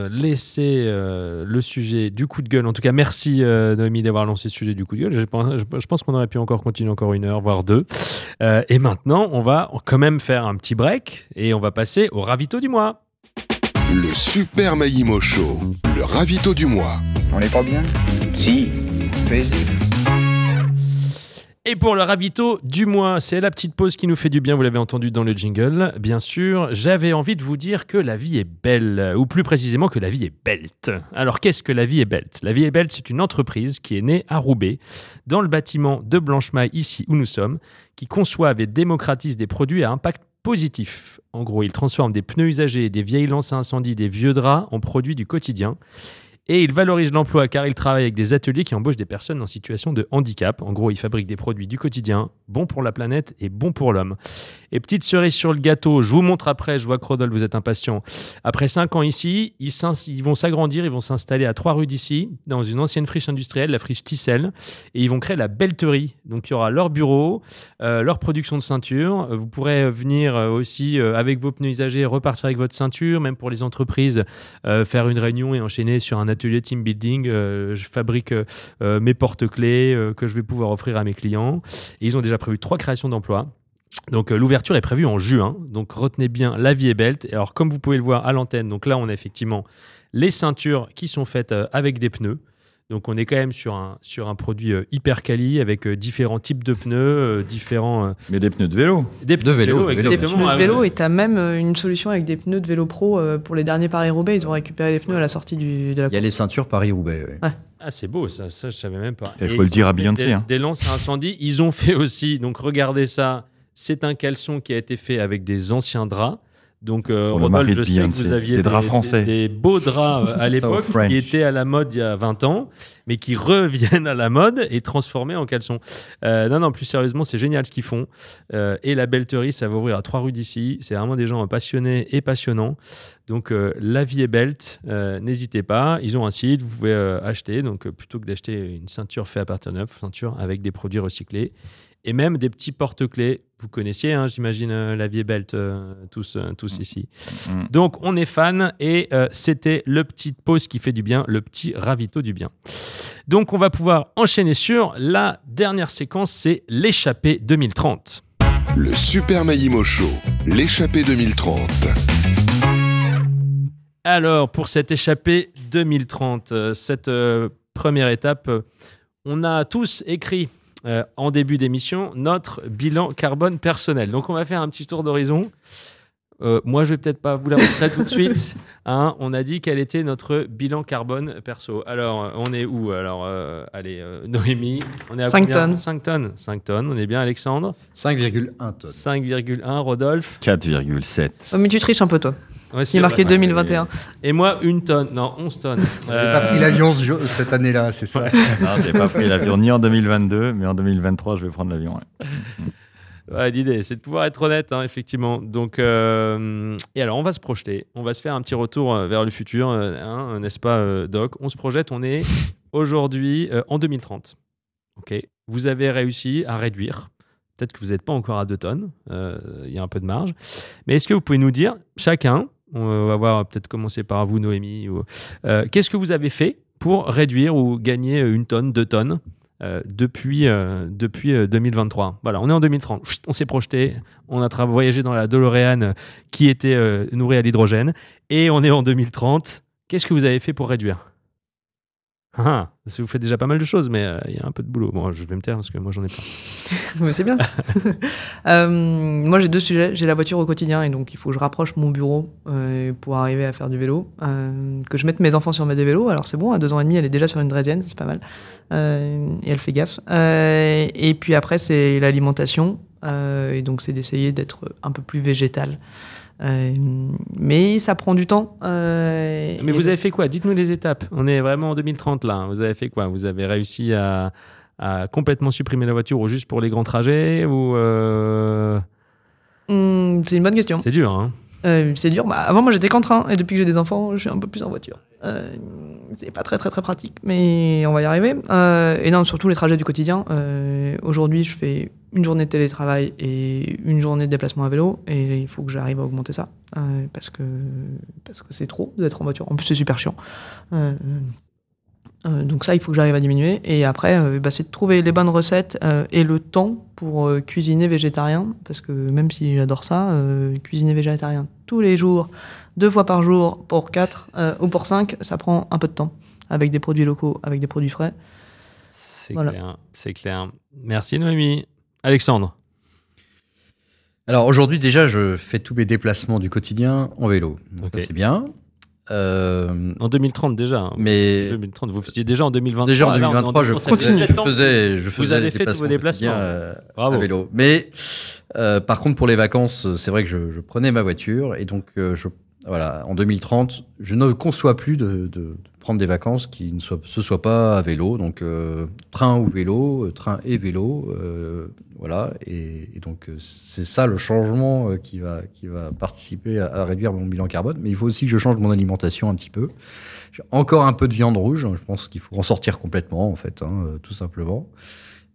B: laisser le sujet du coup de gueule. En tout cas, merci Noémie d'avoir lancé ce sujet du coup de gueule. Je pense, pense qu'on aurait pu encore continuer encore une heure, voire deux. Et maintenant, on va quand même faire un petit break et on va passer au ravito du mois.
A: Le Super Maïmo Show, le ravito du mois.
E: On n'est pas bien? Si, paisible.
B: Et pour le ravito du mois, c'est la petite pause qui nous fait du bien, vous l'avez entendu dans le jingle, bien sûr. J'avais envie de vous dire que la vie est belle, ou plus précisément que la vie est belt. Alors qu'est-ce que la vie est belt? La vie est belt, c'est une entreprise qui est née à Roubaix, dans le bâtiment de Blanchemaille, ici où nous sommes, qui conçoit et démocratise des produits à impact positif. En gros, il transforme des pneus usagés, des vieilles lances à des vieux draps en produits du quotidien. Et il valorise l'emploi car il travaille avec des ateliers qui embauchent des personnes en situation de handicap. En gros, il fabrique des produits du quotidien, bons pour la planète et bons pour l'homme. Et petite cerise sur le gâteau, je vous montre après, je vois que Rodolphe, vous êtes impatient. Après 5 ans ici, ils, vont s'agrandir, ils vont s'installer à 3 rues d'ici, dans une ancienne friche industrielle, la friche Tissel, et ils vont créer la belterie. Donc il y aura leur bureau, euh, leur production de ceintures. Vous pourrez venir euh, aussi euh, avec vos pneus usagés, repartir avec votre ceinture, même pour les entreprises, faire une réunion et enchaîner sur un atelier team building. Je fabrique mes porte-clés que je vais pouvoir offrir à mes clients. Et ils ont déjà prévu trois créations d'emplois. Donc euh, l'ouverture est prévue en juin. Donc retenez bien la vie est belle. Et Alors comme vous pouvez le voir à l'antenne, donc là on a effectivement les ceintures qui sont faites euh, avec des pneus. Donc on est quand même sur un, sur un produit euh, hyper quali avec euh, différents types de pneus, euh, différents... euh,
D: Mais des pneus de vélo.
B: des
F: De vélo, de vélo,
C: Des
B: exactement.
C: pneus
B: Ah,
C: de vélo
B: vous-
C: et tu as même euh, une solution avec des pneus de vélo pro euh, pour les derniers Paris-Roubaix. Ils ont récupéré les pneus à la sortie du, de la
F: Il y a les ceintures Paris-Roubaix. ouais.
B: Ah, c'est beau, ça, ça je savais même pas.
D: Il faut le dire à Beyoncé,
B: Des,
D: hein.
B: des lances à incendie. Ils ont fait aussi, donc regardez ça, c'est un caleçon qui a été fait avec des anciens draps. Donc, euh, Rodolphe, je sais que vous aviez
D: Des draps français.
B: Des, des beaux draps euh, à l'époque qui étaient à la mode il y a 20 ans, mais qui reviennent à la mode et transformés en caleçon. Euh, non, non, plus sérieusement, c'est génial ce qu'ils font. Euh, et la belterie, ça va ouvrir à trois rues d'ici. C'est vraiment des gens passionnés et passionnants. Donc, la vie est belt. Euh, N'hésitez pas. Ils ont un site, vous pouvez acheter. Donc, plutôt que d'acheter une ceinture faite à partir de neuf, ceinture avec des produits recyclés. Et même des petits porte-clés. Vous connaissiez, hein, j'imagine, euh, la vie est belt, euh, tous, euh, tous ici.
D: Mm.
B: Donc, on est fan et euh, c'était le petit pause qui fait du bien, le petit ravito du bien. Donc, on va pouvoir enchaîner sur la dernière séquence, c'est l'échappée 2030.
A: Le Super Maïmo Show, l'échappée 2030.
B: Alors, pour cette échappée 2030, euh, cette euh, première étape, on a tous écrit euh, en début d'émission notre bilan carbone personnel. Donc, on va faire un petit tour d'horizon. Euh, moi, je vais peut-être pas vous la montrer tout de suite. hein. on a dit quel était notre bilan carbone perso. Alors, euh, on est où Alors, euh, allez, euh, Noémie, on est à
C: Cinq
B: combien
C: tonnes.
B: 5 tonnes. 5 tonnes. On est bien, Alexandre
F: 5,1 tonnes.
B: 5,1. Rodolphe
D: 4,7.
C: Oh, mais tu triches un peu, toi.
B: Ouais,
C: Il
B: c'est
C: est marqué
B: vrai.
C: 2021.
B: Et moi, une tonne. Non, 11 tonnes.
F: J'ai
B: Euh,
F: pas pris l'avion ce jour- cette année-là, c'est ça.
D: Non, j'ai pas pris l'avion ni en 2022, mais en 2023, je vais prendre l'avion. ouais.
B: Ouais, l'idée, c'est de pouvoir être honnête, hein, effectivement. Donc, euh, et alors, on va se projeter. On va se faire un petit retour euh, vers le futur, euh, hein, n'est-ce pas, euh, Doc? On se projette. On est aujourd'hui euh, en 2030. Ok? Vous avez réussi à réduire. Peut-être que vous n'êtes pas encore à 2 tonnes. euh, Il y a un peu de marge. Mais est-ce que vous pouvez nous dire, chacun, on va voir peut-être commencer par vous, Noémie, euh, qu'est-ce que vous avez fait pour réduire ou gagner une tonne, deux tonnes euh, depuis, euh, depuis euh, 2023. Voilà, on est en 2030. Chut, On s'est projeté, on a voyagé dans la DeLorean euh, qui était euh, nourrie à l'hydrogène, et on est en 2030. Qu'est-ce que vous avez fait pour réduire? Ah, ah, parce que vous faites déjà pas mal de choses, mais euh, il y a un peu de boulot. Bon, je vais me taire parce que moi j'en ai pas.
C: Mais c'est bien. Euh, moi, j'ai deux sujets. J'ai la voiture au quotidien et donc il faut que je rapproche mon bureau euh, pour arriver à faire du vélo. Que je mette mes enfants sur mes des vélos. Alors c'est bon, à deux ans et demi, elle est déjà sur une draisienne, c'est pas mal. Et elle fait gaffe. Et puis après, c'est l'alimentation. Et donc c'est d'essayer d'être un peu plus végétal. Euh, mais ça prend du temps. Euh,
B: Mais vous avez fait quoi? Dites-nous les étapes. On est vraiment en 2030 là. Vous avez fait quoi? Vous avez réussi à, à complètement supprimer la voiture ou juste pour les grands trajets ou euh,
C: Hum, c'est une bonne question.
B: C'est dur, hein
C: Euh, c'est dur. Bah, avant, moi, j'étais qu'en train, et depuis que j'ai des enfants, je suis un peu plus en voiture. Euh, c'est pas très, très, très pratique, mais on va y arriver. Euh, et non, surtout les trajets du quotidien. Euh, Aujourd'hui, je fais une journée de télétravail et une journée de déplacement à vélo, et il faut que j'arrive à augmenter ça, euh, parce que parce que c'est trop d'être en voiture. En plus, c'est super chiant. Euh, donc ça, il faut que j'arrive à diminuer. Et après, euh, bah, c'est de trouver les bonnes recettes euh, et le temps pour euh, cuisiner végétarien. Parce que même si j'adore ça, euh, cuisiner végétarien tous les jours, deux fois par jour pour quatre euh, ou pour cinq, ça prend un peu de temps. Avec des produits locaux, avec des produits frais.
B: C'est
C: Voilà.
B: clair. C'est clair. Merci Noémie. Alexandre.
F: Alors aujourd'hui, déjà, je fais tous mes déplacements du quotidien en vélo. Donc c'est bien. Euh,
B: En 2030 déjà. hein.
F: mais
B: 2030. Vous faisiez déjà en 2023.
F: déjà en
B: Là, on est
F: 2023, je
B: 2030, ça fait
F: faisais,
B: 17
F: je faisais, je faisais
B: avez
F: des
B: fait tous vos
F: déplacements euh,
B: Bravo.
F: à vélo. Mais euh, par contre, pour les vacances, c'est vrai que je, je prenais ma voiture et donc euh, je, voilà, en 2030, je ne conçois plus de, de- de prendre des vacances qui ne soient, soit pas à vélo, donc euh, train ou vélo, euh, train et vélo, euh, voilà. Et, donc c'est ça le changement qui va qui va participer à, réduire mon bilan carbone. Mais il faut aussi que je change mon alimentation un petit peu. J'ai encore un peu de viande rouge. Je pense qu'il faut en sortir complètement, en fait, hein, tout simplement.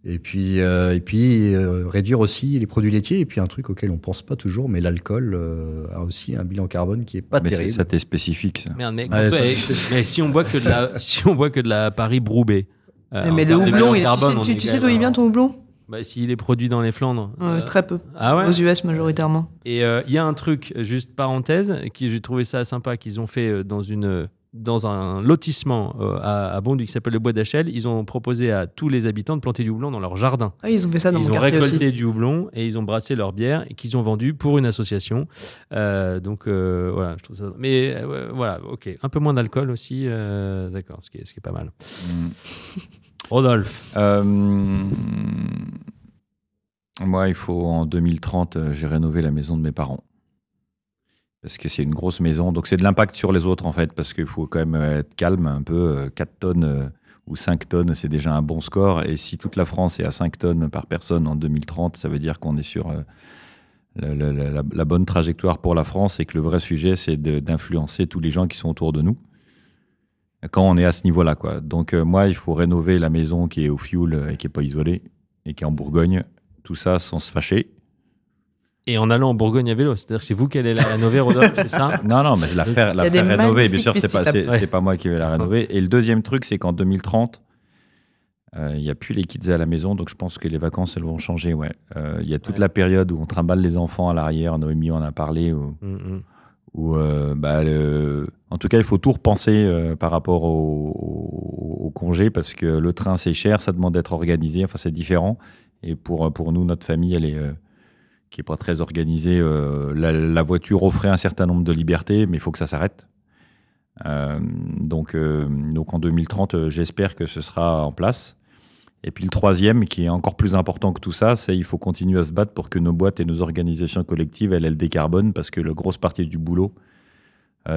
F: Et puis, euh, et puis euh, réduire aussi les produits laitiers. Et puis un truc auquel on pense pas toujours, mais l'alcool euh, a aussi un bilan carbone qui est pas
D: Mais
F: terrible.
D: ça t'est spécifique, ça.
B: Merde, mais,
F: Ouais,
B: mais-
F: c'est-
B: mais si on boit que de la, si on boit que de la Paris Broubbé. euh,
C: mais le houblon, il- tu
B: carbone,
C: tu,
B: est
C: tu
B: quand
C: sais d'où il vient ton houblon?
B: Bah, s'il est produit dans les Flandres.
C: Euh,
B: Euh,
C: Très peu.
B: Ah ouais?
C: Aux US majoritairement.
B: Et euh, il y a un truc, juste parenthèse, qui j'ai trouvé ça sympa, qu'ils ont fait dans, une, dans un lotissement euh, à, à Bondy qui s'appelle le Bois d'Achel. Ils ont proposé à tous les habitants de planter du houblon dans leur jardin.
C: Ah, ils ont fait ça dans
B: ils
C: mon
B: ont récolté
C: aussi.
B: du houblon et ils ont brassé leur bière et qu'ils ont vendu pour une association. Euh, donc euh, voilà, je trouve ça. Mais euh, voilà, ok. Un peu moins d'alcool aussi, euh, d'accord, ce, qui est- ce qui est pas mal.
D: Mm.
B: Rodolphe.
D: Euh, moi, il faut en 2030, euh, j'ai rénové la maison de mes parents. Parce que c'est une grosse maison. Donc, c'est de l'impact sur les autres, en fait, parce qu'il faut quand même euh, être calme un peu. euh, 4 tonnes euh, ou 5 tonnes, c'est déjà un bon score. Et si toute la France est à 5 tonnes par personne en 2030, ça veut dire qu'on est sur euh, la, bonne trajectoire pour la France et que le vrai sujet, c'est d'influencer tous les gens qui sont autour de nous quand on est à ce niveau-là. Quoi. Donc, euh, moi, il faut rénover la maison qui est au fioul euh, et qui n'est pas isolée et qui est en Bourgogne. Tout ça sans se fâcher.
B: Et en allant en Bourgogne à vélo, c'est-à-dire que c'est vous qui allez la rénover, Rodolphe, c'est ça
D: Non, non, mais la faire, la faire rénover, bien sûr, c'est pas, c'est pas moi qui vais la rénover. Et le deuxième truc, c'est qu'en 2030, euh, il n'y a plus les kids à la maison, donc je pense que les vacances, elles vont changer. Ouais. Euh, Il y a toute
B: Ouais.
D: la période où on trimballe les enfants à l'arrière, Noémie en a parlé, où,
B: Mm, mm.
D: où, euh, bah, le- en tout cas, il faut tout repenser euh, par rapport au, au- au congé, parce que le train, c'est cher, ça demande d'être organisé, enfin, c'est différent. Et pour, pour nous, notre famille, elle est, euh, qui n'est pas très organisée, euh, la, voiture offrait un certain nombre de libertés, mais il faut que ça s'arrête. Euh, donc, euh, donc en 2030, euh, j'espère que ce sera en place. Et puis le troisième, qui est encore plus important que tout ça, c'est il faut continuer à se battre pour que nos boîtes et nos organisations collectives, elles, elles décarbonent, parce que la grosse partie du boulot,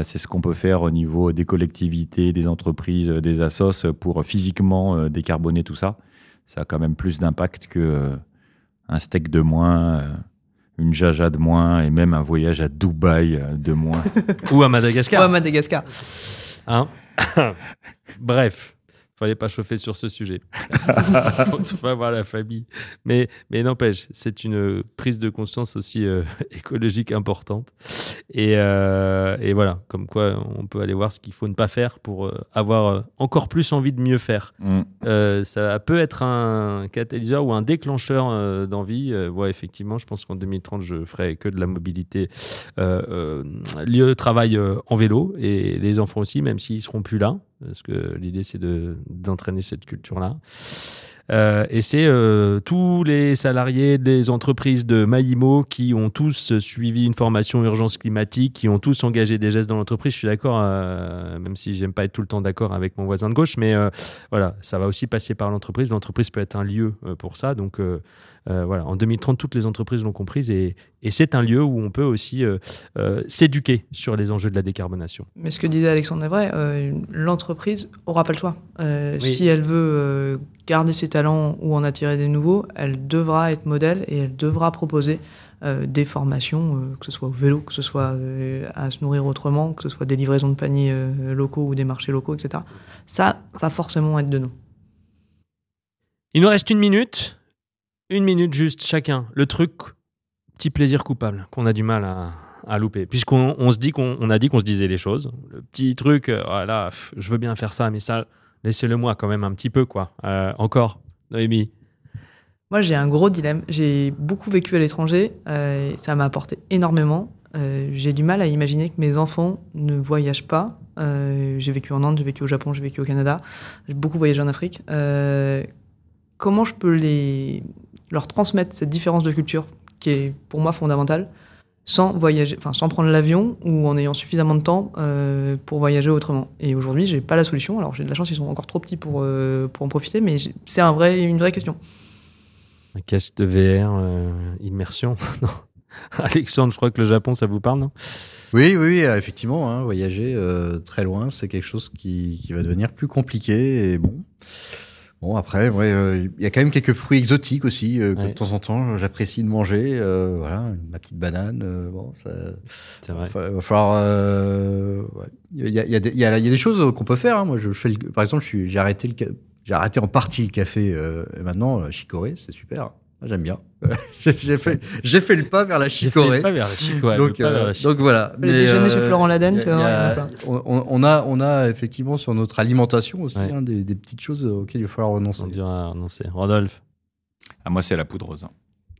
D: c'est ce qu'on peut faire au niveau des collectivités, des entreprises, des assos, pour physiquement décarboner tout ça. Ça a quand même plus d'impact que un steak de moins, une jaja de moins, et même un voyage à Dubaï euh, de moins.
B: Ou à
C: Ou
B: Madagascar.
C: à Madagascar.
B: Hein? Bref, fallait pas chauffer sur ce sujet. On va voir la famille. Mais, mais n'empêche, c'est une prise de conscience aussi euh, écologique importante. Et, euh, et, voilà, comme quoi on peut aller voir ce qu'il faut ne pas faire pour euh, avoir encore plus envie de mieux faire.
D: Mm.
B: Ça peut être un catalyseur ou un déclencheur d'envie. Ouais, effectivement, je pense qu'en 2030, je ferai que de la mobilité lieu de travail en vélo et les enfants aussi, même s'ils seront plus là, parce que l'idée c'est de d'entraîner cette culture-là. Euh, et c'est euh, tous les salariés des entreprises de Maïmo qui ont tous suivi une formation urgence climatique, qui ont tous engagé des gestes dans l'entreprise. Je suis d'accord, euh, même si j'aime pas être tout le temps d'accord avec mon voisin de gauche, mais voilà, ça va aussi passer par l'entreprise. L'entreprise peut être un lieu pour ça. Donc euh, voilà, en 2030, toutes les entreprises l'ont comprise et, et c'est un lieu où on peut aussi euh, euh, s'éduquer sur les enjeux de la décarbonation.
C: Mais ce que disait Alexandre est vrai, euh, l'entreprise aura pas le choix. Euh,
B: Oui.
C: Si elle veut euh, garder ses talents ou en attirer des nouveaux, elle devra être modèle et elle devra proposer euh, des formations, euh, que ce soit au vélo, que ce soit euh, à se nourrir autrement, que ce soit des livraisons de paniers euh, locaux ou des marchés locaux, etc. Ça va forcément être de nous.
B: Il nous reste une minute. Une minute juste chacun. Le truc, petit plaisir coupable qu'on a du mal à, louper. Puisqu'on on se dit qu'on on a dit qu'on se disait les choses. Le petit truc, euh, voilà, pff, je veux bien faire ça, mais ça, laissez-le moi quand même un petit peu, quoi. Euh, encore, Noémie.
C: Moi, j'ai un gros dilemme. J'ai beaucoup vécu à l'étranger. euh, ça m'a apporté énormément. Euh, j'ai du mal à imaginer que mes enfants ne voyagent pas. Euh, j'ai vécu en Inde, j'ai vécu au Japon, j'ai vécu au Canada. J'ai beaucoup voyagé en Afrique. Euh, comment je peux les, leur transmettre cette différence de culture qui est pour moi fondamentale sans voyager, enfin sans prendre l'avion ou en ayant suffisamment de temps euh, pour voyager autrement. Et aujourd'hui, j'ai pas la solution. Alors j'ai de la chance, ils sont encore trop petits pour euh, pour en profiter, mais c'est un vrai, une vraie question.
B: Un casque de VR, euh, immersion. non. Alexandre, je crois que le Japon, ça vous parle, non?
F: Oui, oui, oui, effectivement, hein, voyager euh, très loin, c'est quelque chose qui, qui va devenir plus compliqué. Et bon, bon après, ouais, euh, il y a quand même quelques fruits exotiques aussi euh, que
B: Ouais.
F: de temps en temps j'apprécie de manger. euh, voilà, ma petite banane. euh, bon, ça,
B: C'est vrai.
F: il va falloir. euh, ouais. Il y, a, il y a des- il y a- il y a des choses qu'on peut faire. hein. Moi, je, je fais, le- par exemple, je suis- j'ai arrêté le, j'ai arrêté en partie le café. euh, et maintenant, chicorée, c'est super. Moi, J'aime bien. j'ai fait, j'ai fait le pas vers la chicorée.
B: Pas vers la chic, ouais,
F: donc,
B: pas vers
F: euh,
B: la
F: donc voilà.
C: Le déjeuner chez Florent Laden, tu
F: a-
C: plein.
F: on, on a, on a, effectivement sur notre alimentation aussi
B: Ouais.
F: hein, des, des petites choses auxquelles il va falloir renoncer.
B: On dirait à renoncer. Rodolphe.
D: Ah, moi, c'est la poudreuse. hein.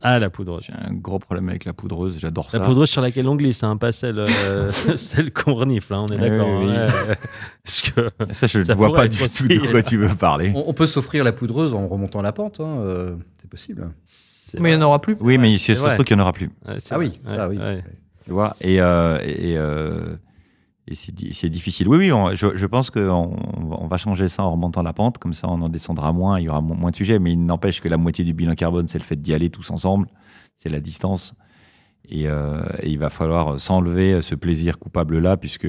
B: Ah, la poudreuse.
D: J'ai un gros problème avec la poudreuse. J'adore ça.
B: La poudreuse sur laquelle on glisse, hein, pas celle, euh, celle qu'on renifle, hein, on est d'accord.
D: oui, oui.
B: hein, que
D: Ça, je ne vois pas du tout de quoi tu veux parler.
F: On, on peut s'offrir la poudreuse en remontant la pente, hein, euh, c'est possible.
C: Mais il n'y en aura plus.
D: Oui, mais
B: c'est vrai.
D: surtout qu'il n'y en aura plus.
F: Ah
B: vrai.
F: oui,
B: Ouais,
F: ah oui.
B: ouais.
D: Tu vois Et, euh, et, euh, et c'est di- c'est difficile. Oui, oui, je, pense qu'on on va changer ça en remontant la pente. Comme ça, on en descendra moins. Il y aura mo- moins de sujets. Mais il n'empêche que la moitié du bilan carbone, c'est le fait d'y aller tous ensemble. C'est la distance. Et, euh, il va falloir s'enlever ce plaisir coupable-là, puisque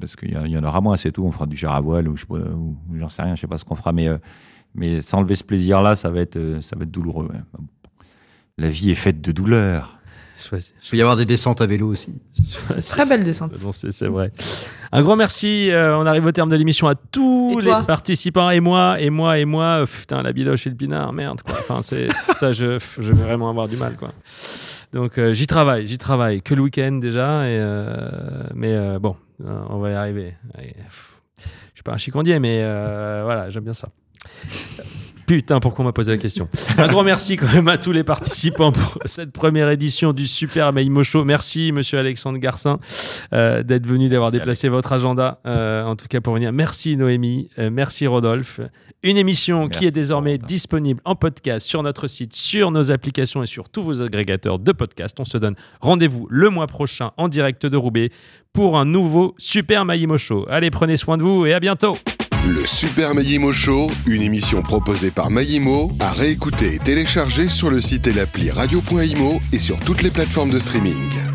D: parce qu'il y, en aura moins, c'est tout. On fera du char à voile ou, j'en sais rien, je sais pas ce qu'on fera, mais, euh, mais s'enlever ce plaisir-là, ça va être, ça va être douloureux. La vie est faite de douleurs.
F: Il peut y avoir des descentes à vélo aussi.
C: Très belle descente.
B: C'est vrai. Un grand merci. euh, on arrive au terme de l'émission à tous
C: Et
B: les participants et moi et moi et moi. euh, Putain, la biloche et le pinard, merde quoi. Enfin, c'est ça, je, je vais vraiment avoir du mal quoi. Donc euh, j'y travaille, j'y travaille. Que le week-end déjà, et, euh, mais euh, bon, on va y arriver. Je suis pas un chicandier, mais euh, voilà, j'aime bien ça. Putain, pourquoi on m'a posé la question Un grand merci quand même à tous les participants pour cette première édition du Super Maïmo Show. Merci, monsieur Alexandre Garcin, euh, d'être venu, d'avoir déplacé votre agenda, euh, en tout cas pour venir. Merci, Noémie. Euh, merci, Rodolphe. Une émission qui est désormais disponible en podcast sur notre site, sur nos applications et sur tous vos agrégateurs de podcasts. On se donne rendez-vous le mois prochain en direct de Roubaix pour un nouveau Super Maïmo Show. Allez, prenez soin de vous et à bientôt.
A: Le Super Mayimo Show, une émission proposée par Mayimo, à réécouter et télécharger sur le site et l'appli radio.imo et sur toutes les plateformes de streaming.